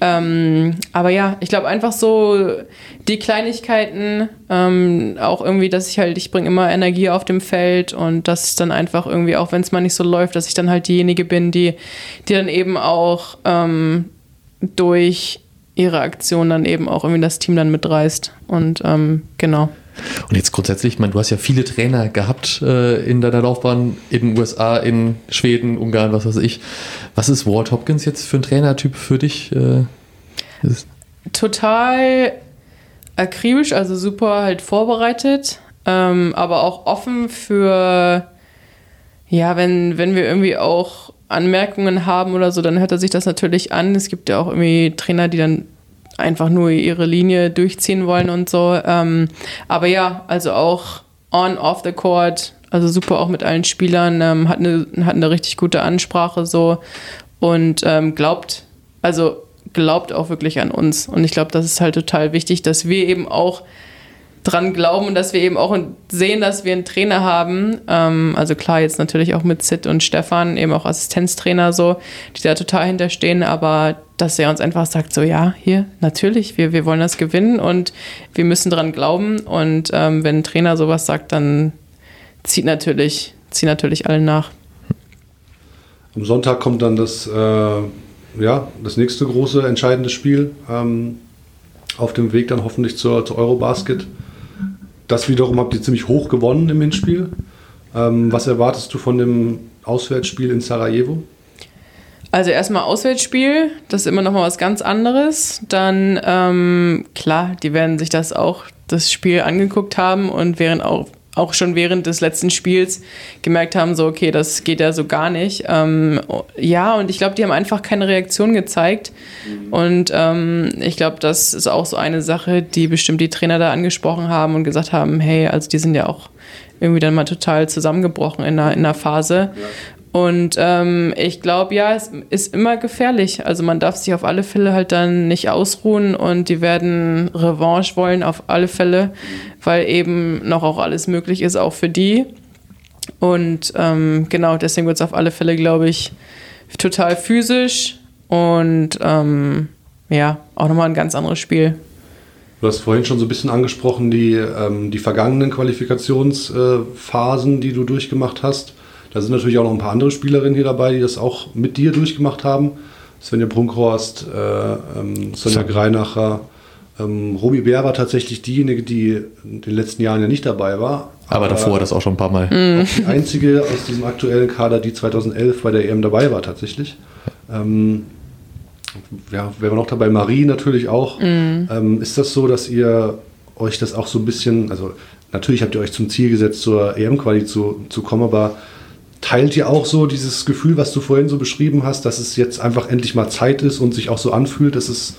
Ähm, aber ja, ich glaube einfach so die Kleinigkeiten, ähm, auch irgendwie, dass ich halt, ich bringe immer Energie auf dem Feld und das dann einfach irgendwie, auch wenn es mal nicht so läuft, dass ich dann halt diejenige bin, die, die dann eben auch ähm, durch ihre Aktion dann eben auch irgendwie das Team dann mitreißt. Und ähm, genau. Und jetzt grundsätzlich, ich meine, du hast ja viele Trainer gehabt äh, in deiner Laufbahn in den USA, in Schweden, Ungarn, was weiß ich. Was ist Walt Hopkins jetzt für ein Trainertyp für dich? Äh, total akribisch, also super halt vorbereitet, ähm, aber auch offen für, ja, wenn, wenn wir irgendwie auch Anmerkungen haben oder so, dann hört er sich das natürlich an. Es gibt ja auch irgendwie Trainer, die dann einfach nur ihre Linie durchziehen wollen und so. Ähm, aber ja, also auch on, off the court, also super auch mit allen Spielern, ähm, hat, eine, hat eine richtig gute Ansprache so und ähm, glaubt, also glaubt auch wirklich an uns. Und ich glaube, das ist halt total wichtig, dass wir eben auch dran glauben und dass wir eben auch sehen, dass wir einen Trainer haben. Ähm, also klar, jetzt natürlich auch mit Sid und Stefan, eben auch Assistenztrainer so, die da total hinterstehen, aber dass er uns einfach sagt, so ja, hier, natürlich, wir, wir wollen das gewinnen und wir müssen dran glauben. Und ähm, wenn ein Trainer sowas sagt, dann zieht natürlich, ziehen natürlich alle nach. Am Sonntag kommt dann das, äh, ja, das nächste große entscheidende Spiel ähm, auf dem Weg dann hoffentlich zur, zur Eurobasket. Das wiederum habt ihr ziemlich hoch gewonnen im Hinspiel. Ähm, was erwartest du von dem Auswärtsspiel in Sarajevo? Also erstmal Auswärtsspiel, das ist immer noch mal was ganz anderes. Dann, ähm, klar, die werden sich das auch, das Spiel angeguckt haben und während auch, auch schon während des letzten Spiels gemerkt haben, so, okay, das geht ja so gar nicht. Ähm, ja, und ich glaube, die haben einfach keine Reaktion gezeigt. Und ähm, ich glaube, das ist auch so eine Sache, die bestimmt die Trainer da angesprochen haben und gesagt haben, hey, also die sind ja auch irgendwie dann mal total zusammengebrochen in einer, in einer Phase. Und ähm, ich glaube, ja, es ist immer gefährlich. Also man darf sich auf alle Fälle halt dann nicht ausruhen und die werden Revanche wollen auf alle Fälle, weil eben noch auch alles möglich ist, auch für die. Und ähm, genau, deswegen wird es auf alle Fälle, glaube ich, total physisch und ähm, ja, auch nochmal ein ganz anderes Spiel. Du hast vorhin schon so ein bisschen angesprochen, die, ähm, die vergangenen Qualifikationsphasen, die du durchgemacht hast. Da sind natürlich auch noch ein paar andere Spielerinnen hier dabei, die das auch mit dir durchgemacht haben. Svenja Brunkhorst, äh, ähm, Sonja Greinacher. Ähm, Robi Bär war tatsächlich diejenige, die in den letzten Jahren ja nicht dabei war. aber davor das auch schon ein paar Mal. Mhm. Auch die einzige aus diesem aktuellen Kader, die 2011 bei der EM dabei war, tatsächlich. Ähm, ja, wer war noch dabei? Marie natürlich auch. Ähm, ist das so, dass ihr euch das auch so ein bisschen, also natürlich habt ihr euch zum Ziel gesetzt, zur EM-Quali zu, zu kommen, aber teilt ihr auch so dieses Gefühl, was du vorhin so beschrieben hast, dass es jetzt einfach endlich mal Zeit ist und sich auch so anfühlt, dass, es,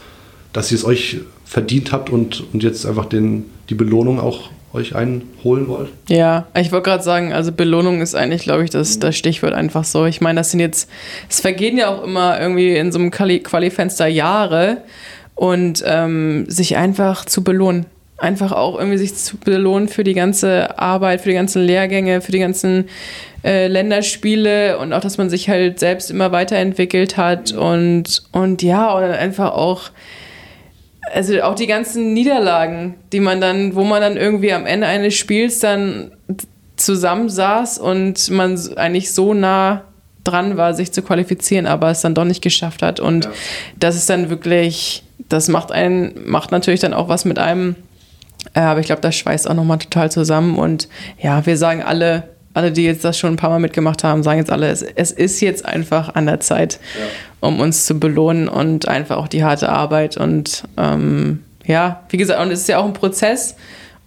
dass ihr es euch verdient habt und, und jetzt einfach den, die Belohnung auch euch einholen wollt? Ja, ich wollte gerade sagen, also Belohnung ist eigentlich, glaube ich, das, das Stichwort einfach so. Ich meine, das sind jetzt, es vergehen ja auch immer irgendwie in so einem Quali- Jahre und ähm, sich einfach zu belohnen. Einfach auch irgendwie sich zu belohnen für die ganze Arbeit, für die ganzen Lehrgänge, für die ganzen äh, Länderspiele und auch, dass man sich halt selbst immer weiterentwickelt hat und, und ja, und einfach auch also auch die ganzen Niederlagen, die man dann, wo man dann irgendwie am Ende eines Spiels dann zusammensaß und man eigentlich so nah dran war, sich zu qualifizieren, aber es dann doch nicht geschafft hat. Und ja. das ist dann wirklich, das macht einen, macht natürlich dann auch was mit einem. Äh, aber ich glaube, das schweißt auch nochmal total zusammen. Und ja, wir sagen alle, alle, die jetzt das schon ein paar Mal mitgemacht haben, sagen jetzt alle, es, es ist jetzt einfach an der Zeit, ja. um uns zu belohnen und einfach auch die harte Arbeit. Und ähm, ja, wie gesagt, und es ist ja auch ein Prozess.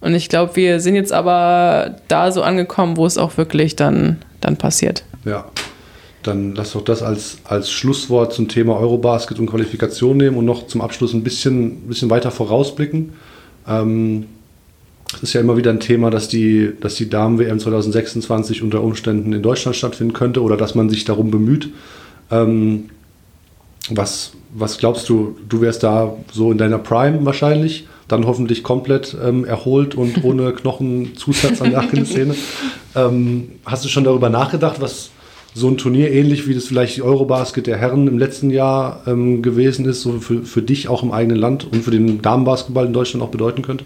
Und ich glaube, wir sind jetzt aber da so angekommen, wo es auch wirklich dann, dann passiert. Ja, dann lass doch das als, als Schlusswort zum Thema Eurobasket und Qualifikation nehmen und noch zum Abschluss ein bisschen, bisschen weiter vorausblicken. Ähm, es ist ja immer wieder ein Thema, dass die, dass die Damen-WM 2026 unter Umständen in Deutschland stattfinden könnte oder dass man sich darum bemüht. Ähm, was, was glaubst du, du wärst da so in deiner Prime wahrscheinlich, dann hoffentlich komplett ähm, erholt und ohne Knochenzusatz an der Achillessehne. ähm, hast du schon darüber nachgedacht, was, so ein Turnier ähnlich wie das vielleicht die Eurobasket der Herren im letzten Jahr ähm, gewesen ist, so für, für dich auch im eigenen Land und für den Damenbasketball in Deutschland auch bedeuten könnte?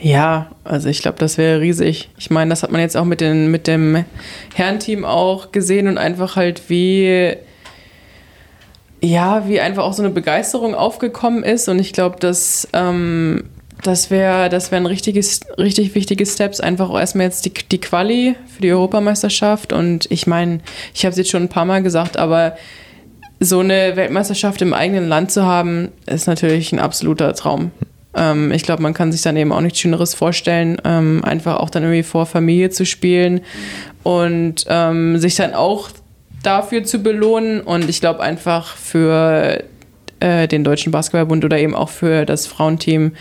Ja, also ich glaube, das wäre riesig. Ich meine, das hat man jetzt auch mit, den, mit dem Herrenteam auch gesehen und einfach halt wie ja, wie einfach auch so eine Begeisterung aufgekommen ist. Und ich glaube, dass ähm, das wäre das wär ein richtiges, richtig wichtiges Steps. Einfach erstmal jetzt die, die Quali für die Europameisterschaft. Und ich meine, ich habe es jetzt schon ein paar Mal gesagt, aber so eine Weltmeisterschaft im eigenen Land zu haben, ist natürlich ein absoluter Traum. Ähm, ich glaube, man kann sich dann eben auch nichts Schöneres vorstellen, ähm, einfach auch dann irgendwie vor Familie zu spielen und ähm, sich dann auch dafür zu belohnen. Und ich glaube einfach für äh, den Deutschen Basketballbund oder eben auch für das Frauenteam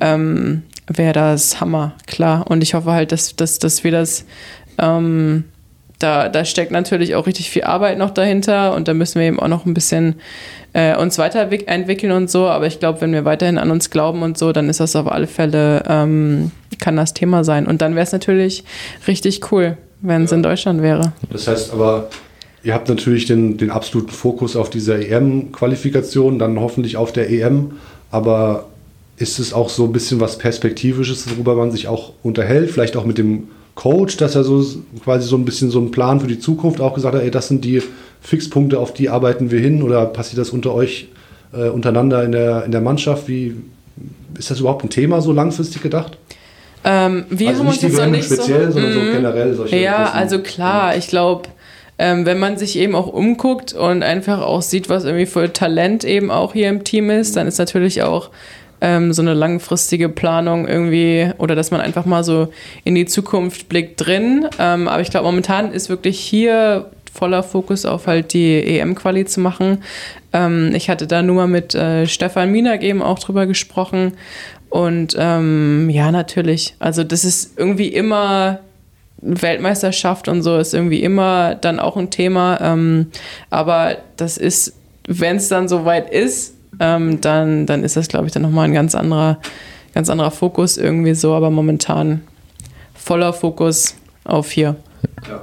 ähm, wäre das Hammer, klar. Und ich hoffe halt, dass, dass, dass wir das, ähm, da, da steckt natürlich auch richtig viel Arbeit noch dahinter und da müssen wir eben auch noch ein bisschen äh, uns weiterentwickeln und so. Aber ich glaube, wenn wir weiterhin an uns glauben und so, dann ist das auf alle Fälle, ähm, kann das Thema sein. Und dann wäre es natürlich richtig cool, wenn es ja. in Deutschland wäre. Das heißt aber, Ihr habt natürlich den, den absoluten Fokus auf dieser EM-Qualifikation, dann hoffentlich auf der EM. Aber ist es auch so ein bisschen was Perspektivisches, worüber man sich auch unterhält? Vielleicht auch mit dem Coach, dass er so quasi so ein bisschen so einen Plan für die Zukunft auch gesagt hat, ey, das sind die Fixpunkte, auf die arbeiten wir hin? Oder passiert das unter euch äh, untereinander in der, in der Mannschaft? Wie ist das überhaupt ein Thema so langfristig gedacht? Ähm, wir also haben nicht uns die WM speziell, so, sondern so mhm. generell solche. Ja, also klar, ich glaube ähm, wenn man sich eben auch umguckt und einfach auch sieht, was irgendwie für Talent eben auch hier im Team ist, dann ist natürlich auch ähm, so eine langfristige Planung irgendwie oder dass man einfach mal so in die Zukunft blickt drin. Ähm, aber ich glaube, momentan ist wirklich hier voller Fokus auf halt die EM-Quali zu machen. Ähm, ich hatte da nur mal mit äh, Stefan Minak eben auch drüber gesprochen. Und ähm, ja, natürlich. Also das ist irgendwie immer Weltmeisterschaft und so ist irgendwie immer dann auch ein Thema. Ähm, aber das ist, wenn es dann soweit ist, ähm, dann, dann ist das, glaube ich, dann nochmal ein ganz anderer, ganz anderer Fokus irgendwie so. Aber momentan voller Fokus auf hier. Ja.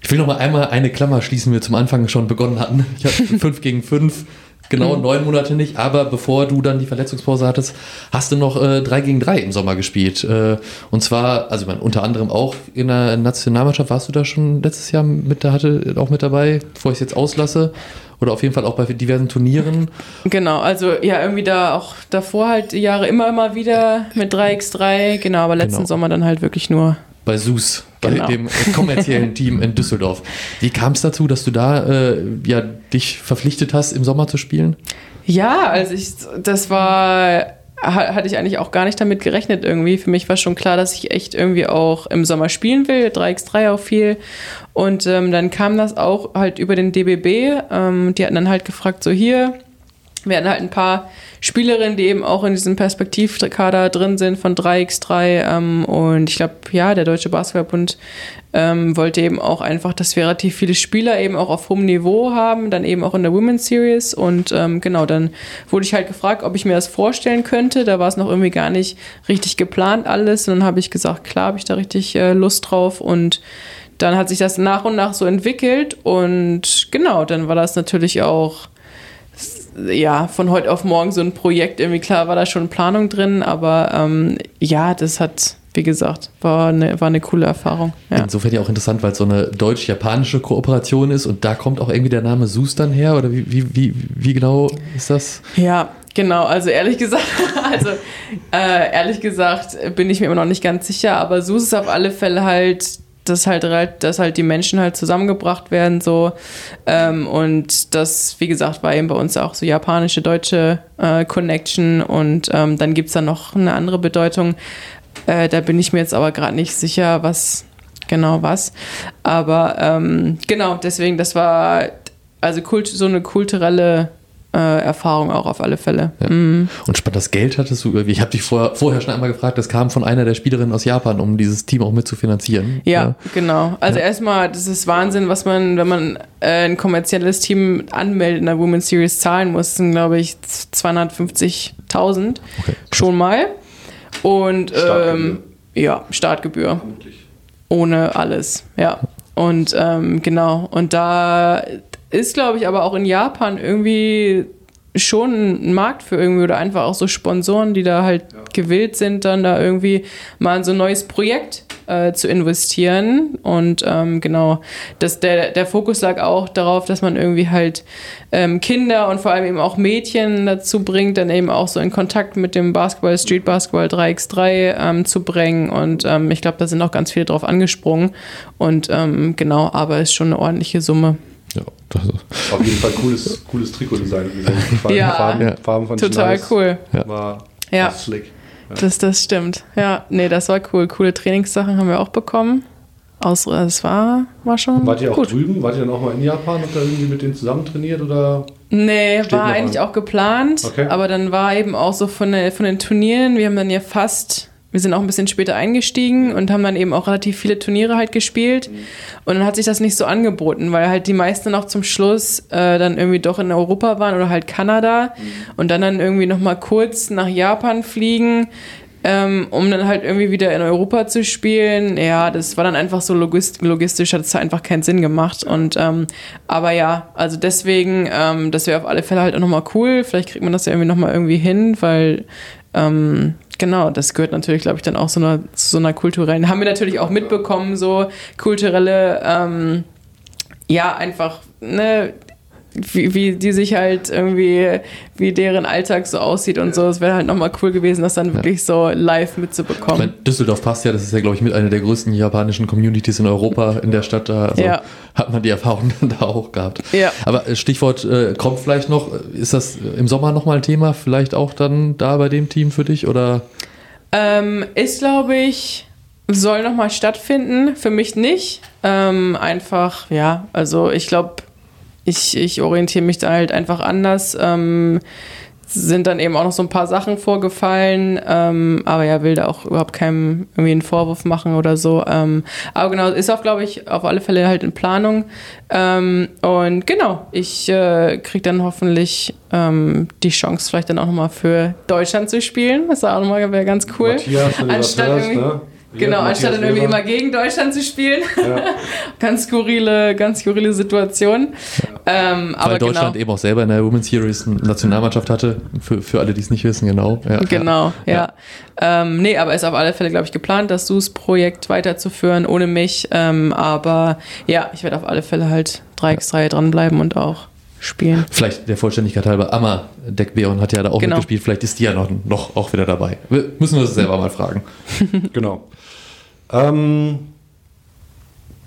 Ich will noch mal einmal eine Klammer schließen, wir zum Anfang schon begonnen hatten. Ich habe 5 gegen 5 Genau, mhm. neun Monate nicht, aber bevor du dann die Verletzungspause hattest, hast du noch äh, 3 gegen 3 im Sommer gespielt. Äh, und zwar, also ich meine, unter anderem auch in der Nationalmannschaft, warst du da schon letztes Jahr mit, da hatte, auch mit dabei, bevor ich es jetzt auslasse? Oder auf jeden Fall auch bei diversen Turnieren. Genau, also ja, irgendwie da auch davor halt die Jahre immer mal wieder mit 3x3, genau, aber letzten genau. Sommer dann halt wirklich nur bei SUS, bei genau. dem kommerziellen Team in Düsseldorf. Wie kam es dazu, dass du da äh, ja, dich verpflichtet hast, im Sommer zu spielen? Ja, also ich, das war, hatte ich eigentlich auch gar nicht damit gerechnet irgendwie. Für mich war schon klar, dass ich echt irgendwie auch im Sommer spielen will, 3x3 auch viel. Und ähm, dann kam das auch halt über den DBB. Ähm, die hatten dann halt gefragt, so hier, wir hatten halt ein paar Spielerinnen, die eben auch in diesem Perspektivkader drin sind von 3x3. Ähm, und ich glaube, ja, der Deutsche Basketballbund ähm, wollte eben auch einfach, dass wir relativ viele Spieler eben auch auf hohem Niveau haben, dann eben auch in der Women's Series. Und ähm, genau, dann wurde ich halt gefragt, ob ich mir das vorstellen könnte. Da war es noch irgendwie gar nicht richtig geplant alles. Und dann habe ich gesagt, klar, habe ich da richtig äh, Lust drauf. Und dann hat sich das nach und nach so entwickelt. Und genau, dann war das natürlich auch ja, von heute auf morgen so ein Projekt. Irgendwie klar war da schon Planung drin, aber ähm, ja, das hat, wie gesagt, war eine, war eine coole Erfahrung. Ja. Insofern ja auch interessant, weil es so eine deutsch-japanische Kooperation ist und da kommt auch irgendwie der Name Sus dann her oder wie, wie, wie, wie genau ist das? Ja, genau. Also ehrlich gesagt, also äh, ehrlich gesagt bin ich mir immer noch nicht ganz sicher, aber Sus ist auf alle Fälle halt dass halt, dass halt die Menschen halt zusammengebracht werden so. Ähm, und das, wie gesagt, war eben bei uns auch so japanische, deutsche äh, Connection. Und ähm, dann gibt es da noch eine andere Bedeutung, äh, da bin ich mir jetzt aber gerade nicht sicher, was genau was. Aber ähm, genau, deswegen, das war also kult, so eine kulturelle Erfahrung auch auf alle Fälle. Ja. Mhm. Und spannend, das Geld hattest du, ich habe dich vor, vorher schon einmal gefragt, das kam von einer der Spielerinnen aus Japan, um dieses Team auch mitzufinanzieren. Ja, ja. genau. Also ja. erstmal, das ist Wahnsinn, was man, wenn man äh, ein kommerzielles Team anmeldet in der Women's Series zahlen muss, das sind glaube ich 250.000 okay. schon mal. Und ähm, ja, Startgebühr. Ohne alles, ja. Und ähm, genau, und da ist, glaube ich, aber auch in Japan irgendwie schon ein Markt für irgendwie oder einfach auch so Sponsoren, die da halt ja. gewillt sind, dann da irgendwie mal in so ein neues Projekt äh, zu investieren. Und ähm, genau, das, der, der Fokus lag auch darauf, dass man irgendwie halt ähm, Kinder und vor allem eben auch Mädchen dazu bringt, dann eben auch so in Kontakt mit dem Basketball, Street Basketball 3x3 ähm, zu bringen. Und ähm, ich glaube, da sind auch ganz viele drauf angesprungen. Und ähm, genau, aber ist schon eine ordentliche Summe. Auf jeden Fall cooles, cooles Trikotdesign. Ja, Farben, ja. Farben von total Schneis cool. War, ja. slick. Ja. Das, das stimmt. Ja, nee, das war cool. Coole Trainingssachen haben wir auch bekommen. Aus, das war, war schon. Wart ihr auch gut. drüben? Wart ihr dann auch mal in Japan? Habt ihr irgendwie mit denen zusammen trainiert? Oder nee, war eigentlich an? auch geplant. Okay. Aber dann war eben auch so von, der, von den Turnieren, wir haben dann ja fast wir sind auch ein bisschen später eingestiegen und haben dann eben auch relativ viele Turniere halt gespielt. Und dann hat sich das nicht so angeboten, weil halt die meisten noch zum Schluss äh, dann irgendwie doch in Europa waren oder halt Kanada und dann dann irgendwie nochmal kurz nach Japan fliegen. Ähm, um dann halt irgendwie wieder in Europa zu spielen. Ja, das war dann einfach so logist logistisch, hat es einfach keinen Sinn gemacht. Und ähm, aber ja, also deswegen, ähm, das wäre auf alle Fälle halt auch nochmal cool. Vielleicht kriegt man das ja irgendwie nochmal irgendwie hin, weil ähm, Genau, das gehört natürlich, glaube ich, dann auch so einer, zu so einer kulturellen. Haben wir natürlich auch mitbekommen, so kulturelle, ähm, ja, einfach, ne, wie, wie die sich halt irgendwie, wie deren Alltag so aussieht und so. Es wäre halt nochmal cool gewesen, das dann wirklich ja. so live mitzubekommen. Ich meine, Düsseldorf passt ja, das ist ja, glaube ich, mit einer der größten japanischen Communities in Europa in der Stadt. Da also ja. hat man die Erfahrung da auch gehabt. Ja. Aber äh, Stichwort äh, kommt vielleicht noch, ist das im Sommer nochmal ein Thema, vielleicht auch dann da bei dem Team für dich oder? Ähm, ist, glaube ich, soll nochmal stattfinden. Für mich nicht. Ähm, einfach, ja, also ich glaube, ich, ich orientiere mich da halt einfach anders. Ähm, sind dann eben auch noch so ein paar Sachen vorgefallen, ähm, aber ja, will da auch überhaupt keinem irgendwie einen Vorwurf machen oder so. Ähm, aber genau, ist auch, glaube ich, auf alle Fälle halt in Planung. Ähm, und genau, ich äh, kriege dann hoffentlich ähm, die Chance, vielleicht dann auch nochmal für Deutschland zu spielen. Das auch nochmal wäre ganz cool. Matthias, Anstatt irgendwie, ne? Genau, anstatt dann irgendwie immer gegen Deutschland zu spielen. Ja. ganz skurrile, ganz skurrile Situation. Ja. Ähm, Weil Deutschland genau. eben auch selber in der Women's Series eine Nationalmannschaft hatte, für, für alle, die es nicht wissen, genau. Ja, genau, ja. Ähm, nee, aber ist auf alle Fälle, glaube ich, geplant, das SUS-Projekt weiterzuführen, ohne mich. Ähm, aber ja, ich werde auf alle Fälle halt 3x3 dranbleiben und auch spielen. Vielleicht der Vollständigkeit halber, Amma Deckbeon hat ja da auch genau. mitgespielt, vielleicht ist die ja noch, noch auch wieder dabei. Wir müssen wir das selber mal fragen. genau. Ähm,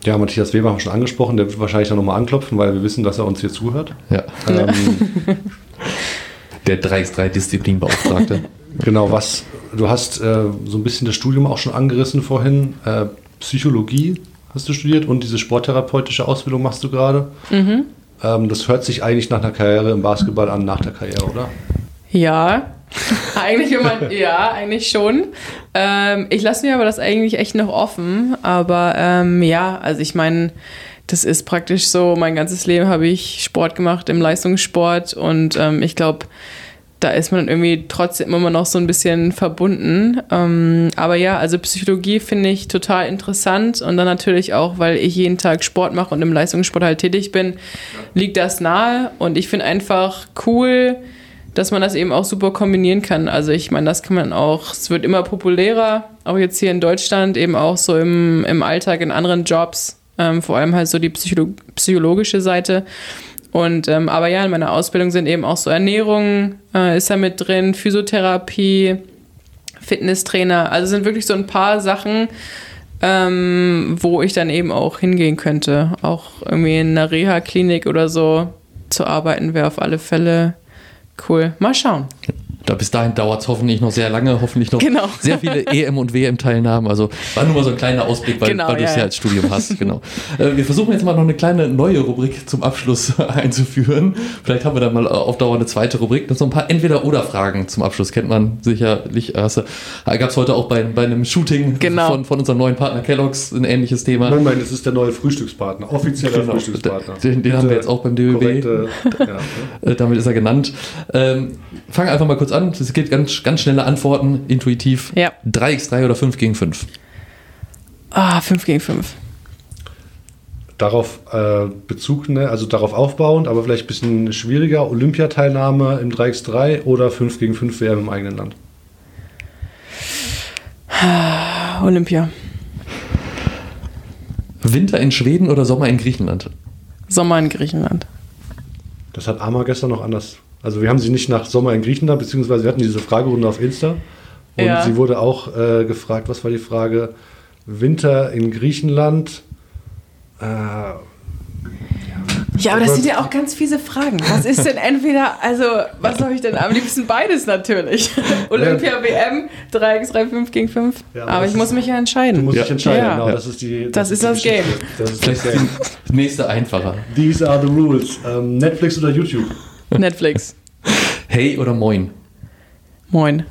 ja, Matthias Weber haben wir schon angesprochen, der wird wahrscheinlich dann nochmal anklopfen, weil wir wissen, dass er uns hier zuhört. Ja. Ähm, der 3x3-Disziplinbeauftragte. genau, was, du hast äh, so ein bisschen das Studium auch schon angerissen vorhin. Äh, Psychologie hast du studiert und diese sporttherapeutische Ausbildung machst du gerade. Mhm. Ähm, das hört sich eigentlich nach einer Karriere im Basketball an, nach der Karriere, oder? Ja, eigentlich immer, ja, eigentlich schon. Ähm, ich lasse mir aber das eigentlich echt noch offen. Aber ähm, ja, also ich meine, das ist praktisch so, mein ganzes Leben habe ich Sport gemacht im Leistungssport und ähm, ich glaube, da ist man irgendwie trotzdem immer noch so ein bisschen verbunden. Ähm, aber ja, also Psychologie finde ich total interessant und dann natürlich auch, weil ich jeden Tag Sport mache und im Leistungssport halt tätig bin, liegt das nahe und ich finde einfach cool, dass man das eben auch super kombinieren kann. Also ich meine, das kann man auch, es wird immer populärer, auch jetzt hier in Deutschland, eben auch so im, im Alltag, in anderen Jobs, ähm, vor allem halt so die Psycholo psychologische Seite. Und ähm, aber ja, in meiner Ausbildung sind eben auch so Ernährung äh, ist da mit drin, Physiotherapie, Fitnesstrainer. Also sind wirklich so ein paar Sachen, ähm, wo ich dann eben auch hingehen könnte. Auch irgendwie in einer Reha-Klinik oder so zu arbeiten wäre auf alle Fälle cool. Mal schauen. Da bis dahin dauert es hoffentlich noch sehr lange, hoffentlich noch genau. sehr viele EM- und WM-Teilnahmen. Also war nur mal so ein kleiner Ausblick, weil, genau, weil du es ja, ja als Studium hast. Genau. Äh, wir versuchen jetzt mal noch eine kleine neue Rubrik zum Abschluss einzuführen. Vielleicht haben wir dann mal auf Dauer eine zweite Rubrik. Das so ein paar Entweder-Oder-Fragen zum Abschluss. Kennt man sicherlich. Gab es heute auch bei, bei einem Shooting genau. von, von unserem neuen Partner Kellogg's ein ähnliches Thema. Moment, das ist der neue Frühstückspartner, offizieller genau. Frühstückspartner. Den, den haben wir jetzt auch beim DBB. ja, ne? Damit ist er genannt. Ähm, fang einfach mal kurz an an. Es geht ganz, ganz schnelle Antworten, intuitiv. Ja. 3x3 oder 5 gegen 5? Ah, 5 gegen 5. Darauf äh, Bezug, ne, also darauf aufbauend, aber vielleicht ein bisschen schwieriger. Olympiateilnahme im 3x3 oder 5 gegen 5 WM im eigenen Land? Olympia. Winter in Schweden oder Sommer in Griechenland? Sommer in Griechenland. Das hat Ama gestern noch anders also wir haben sie nicht nach Sommer in Griechenland, beziehungsweise wir hatten diese Fragerunde auf Insta. Und ja. sie wurde auch äh, gefragt, was war die Frage? Winter in Griechenland. Äh, ja, aber das sind ja auch ganz fiese Fragen. Was ist denn entweder, also, was habe ich denn am liebsten? Beides natürlich. Olympia, WM, 3x3, 5 gegen 5. Ja, aber, aber ich muss mich ja entscheiden. Du musst ja. dich entscheiden, ja. genau. Das ist, die, das, das ist das Game. Das ist das Game. Nächste einfacher. These are the rules. Ähm, Netflix oder YouTube? Netflix. Hey oder Moin? Moin.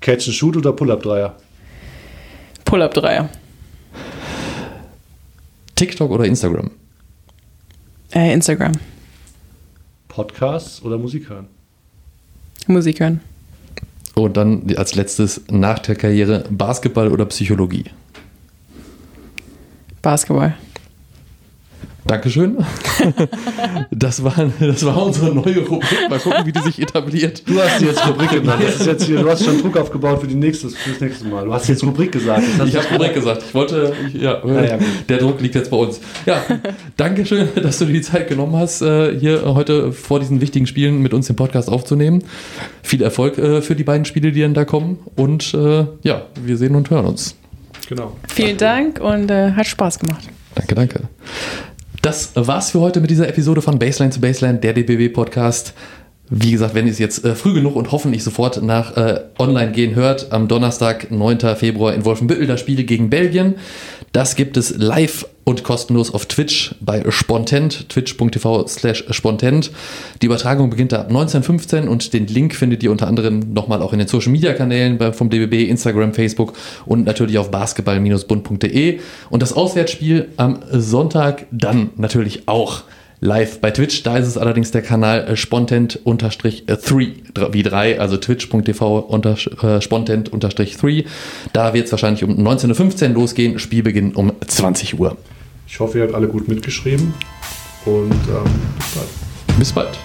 Catch and Shoot oder Pull-Up-Dreier? Pull-Up-Dreier. TikTok oder Instagram? Äh, Instagram. Podcasts oder Musik hören? Musik hören. Und dann als letztes nach der Karriere Basketball oder Psychologie? Basketball. Dankeschön. Das war, das war unsere neue Rubrik. Mal gucken, wie die sich etabliert. Du hast jetzt Rubrik genannt. Das ist jetzt hier, du hast schon Druck aufgebaut für, die nächste, für das nächste Mal. Du hast jetzt Rubrik gesagt. Ich habe Rubrik gesagt. Ich wollte, ich, ja, ja, der Druck liegt jetzt bei uns. Ja, Dankeschön, dass du dir die Zeit genommen hast, äh, hier heute vor diesen wichtigen Spielen mit uns den Podcast aufzunehmen. Viel Erfolg äh, für die beiden Spiele, die dann da kommen. Und äh, ja, wir sehen und hören uns. Genau. Vielen Dank und äh, hat Spaß gemacht. Danke, danke. Das war's für heute mit dieser Episode von Baseline zu Baseline, der DBB Podcast. Wie gesagt, wenn ihr es jetzt äh, früh genug und hoffentlich sofort nach äh, online gehen hört, am Donnerstag, 9. Februar in Wolfenbüttel das Spiel gegen Belgien. Das gibt es live und kostenlos auf Twitch bei Spontent, twitch.tv slash spontent. Die Übertragung beginnt ab 19.15 und den Link findet ihr unter anderem nochmal auch in den Social Media Kanälen vom DBB, Instagram, Facebook und natürlich auf basketball-bund.de. Und das Auswärtsspiel am Sonntag dann natürlich auch live bei Twitch. Da ist es allerdings der Kanal äh, spontent-3 wie 3, also twitch.tv äh, spontent-3. Da wird es wahrscheinlich um 19.15 Uhr losgehen, Spielbeginn um 20 Uhr. Ich hoffe, ihr habt alle gut mitgeschrieben und ähm, bis bald. Bis bald.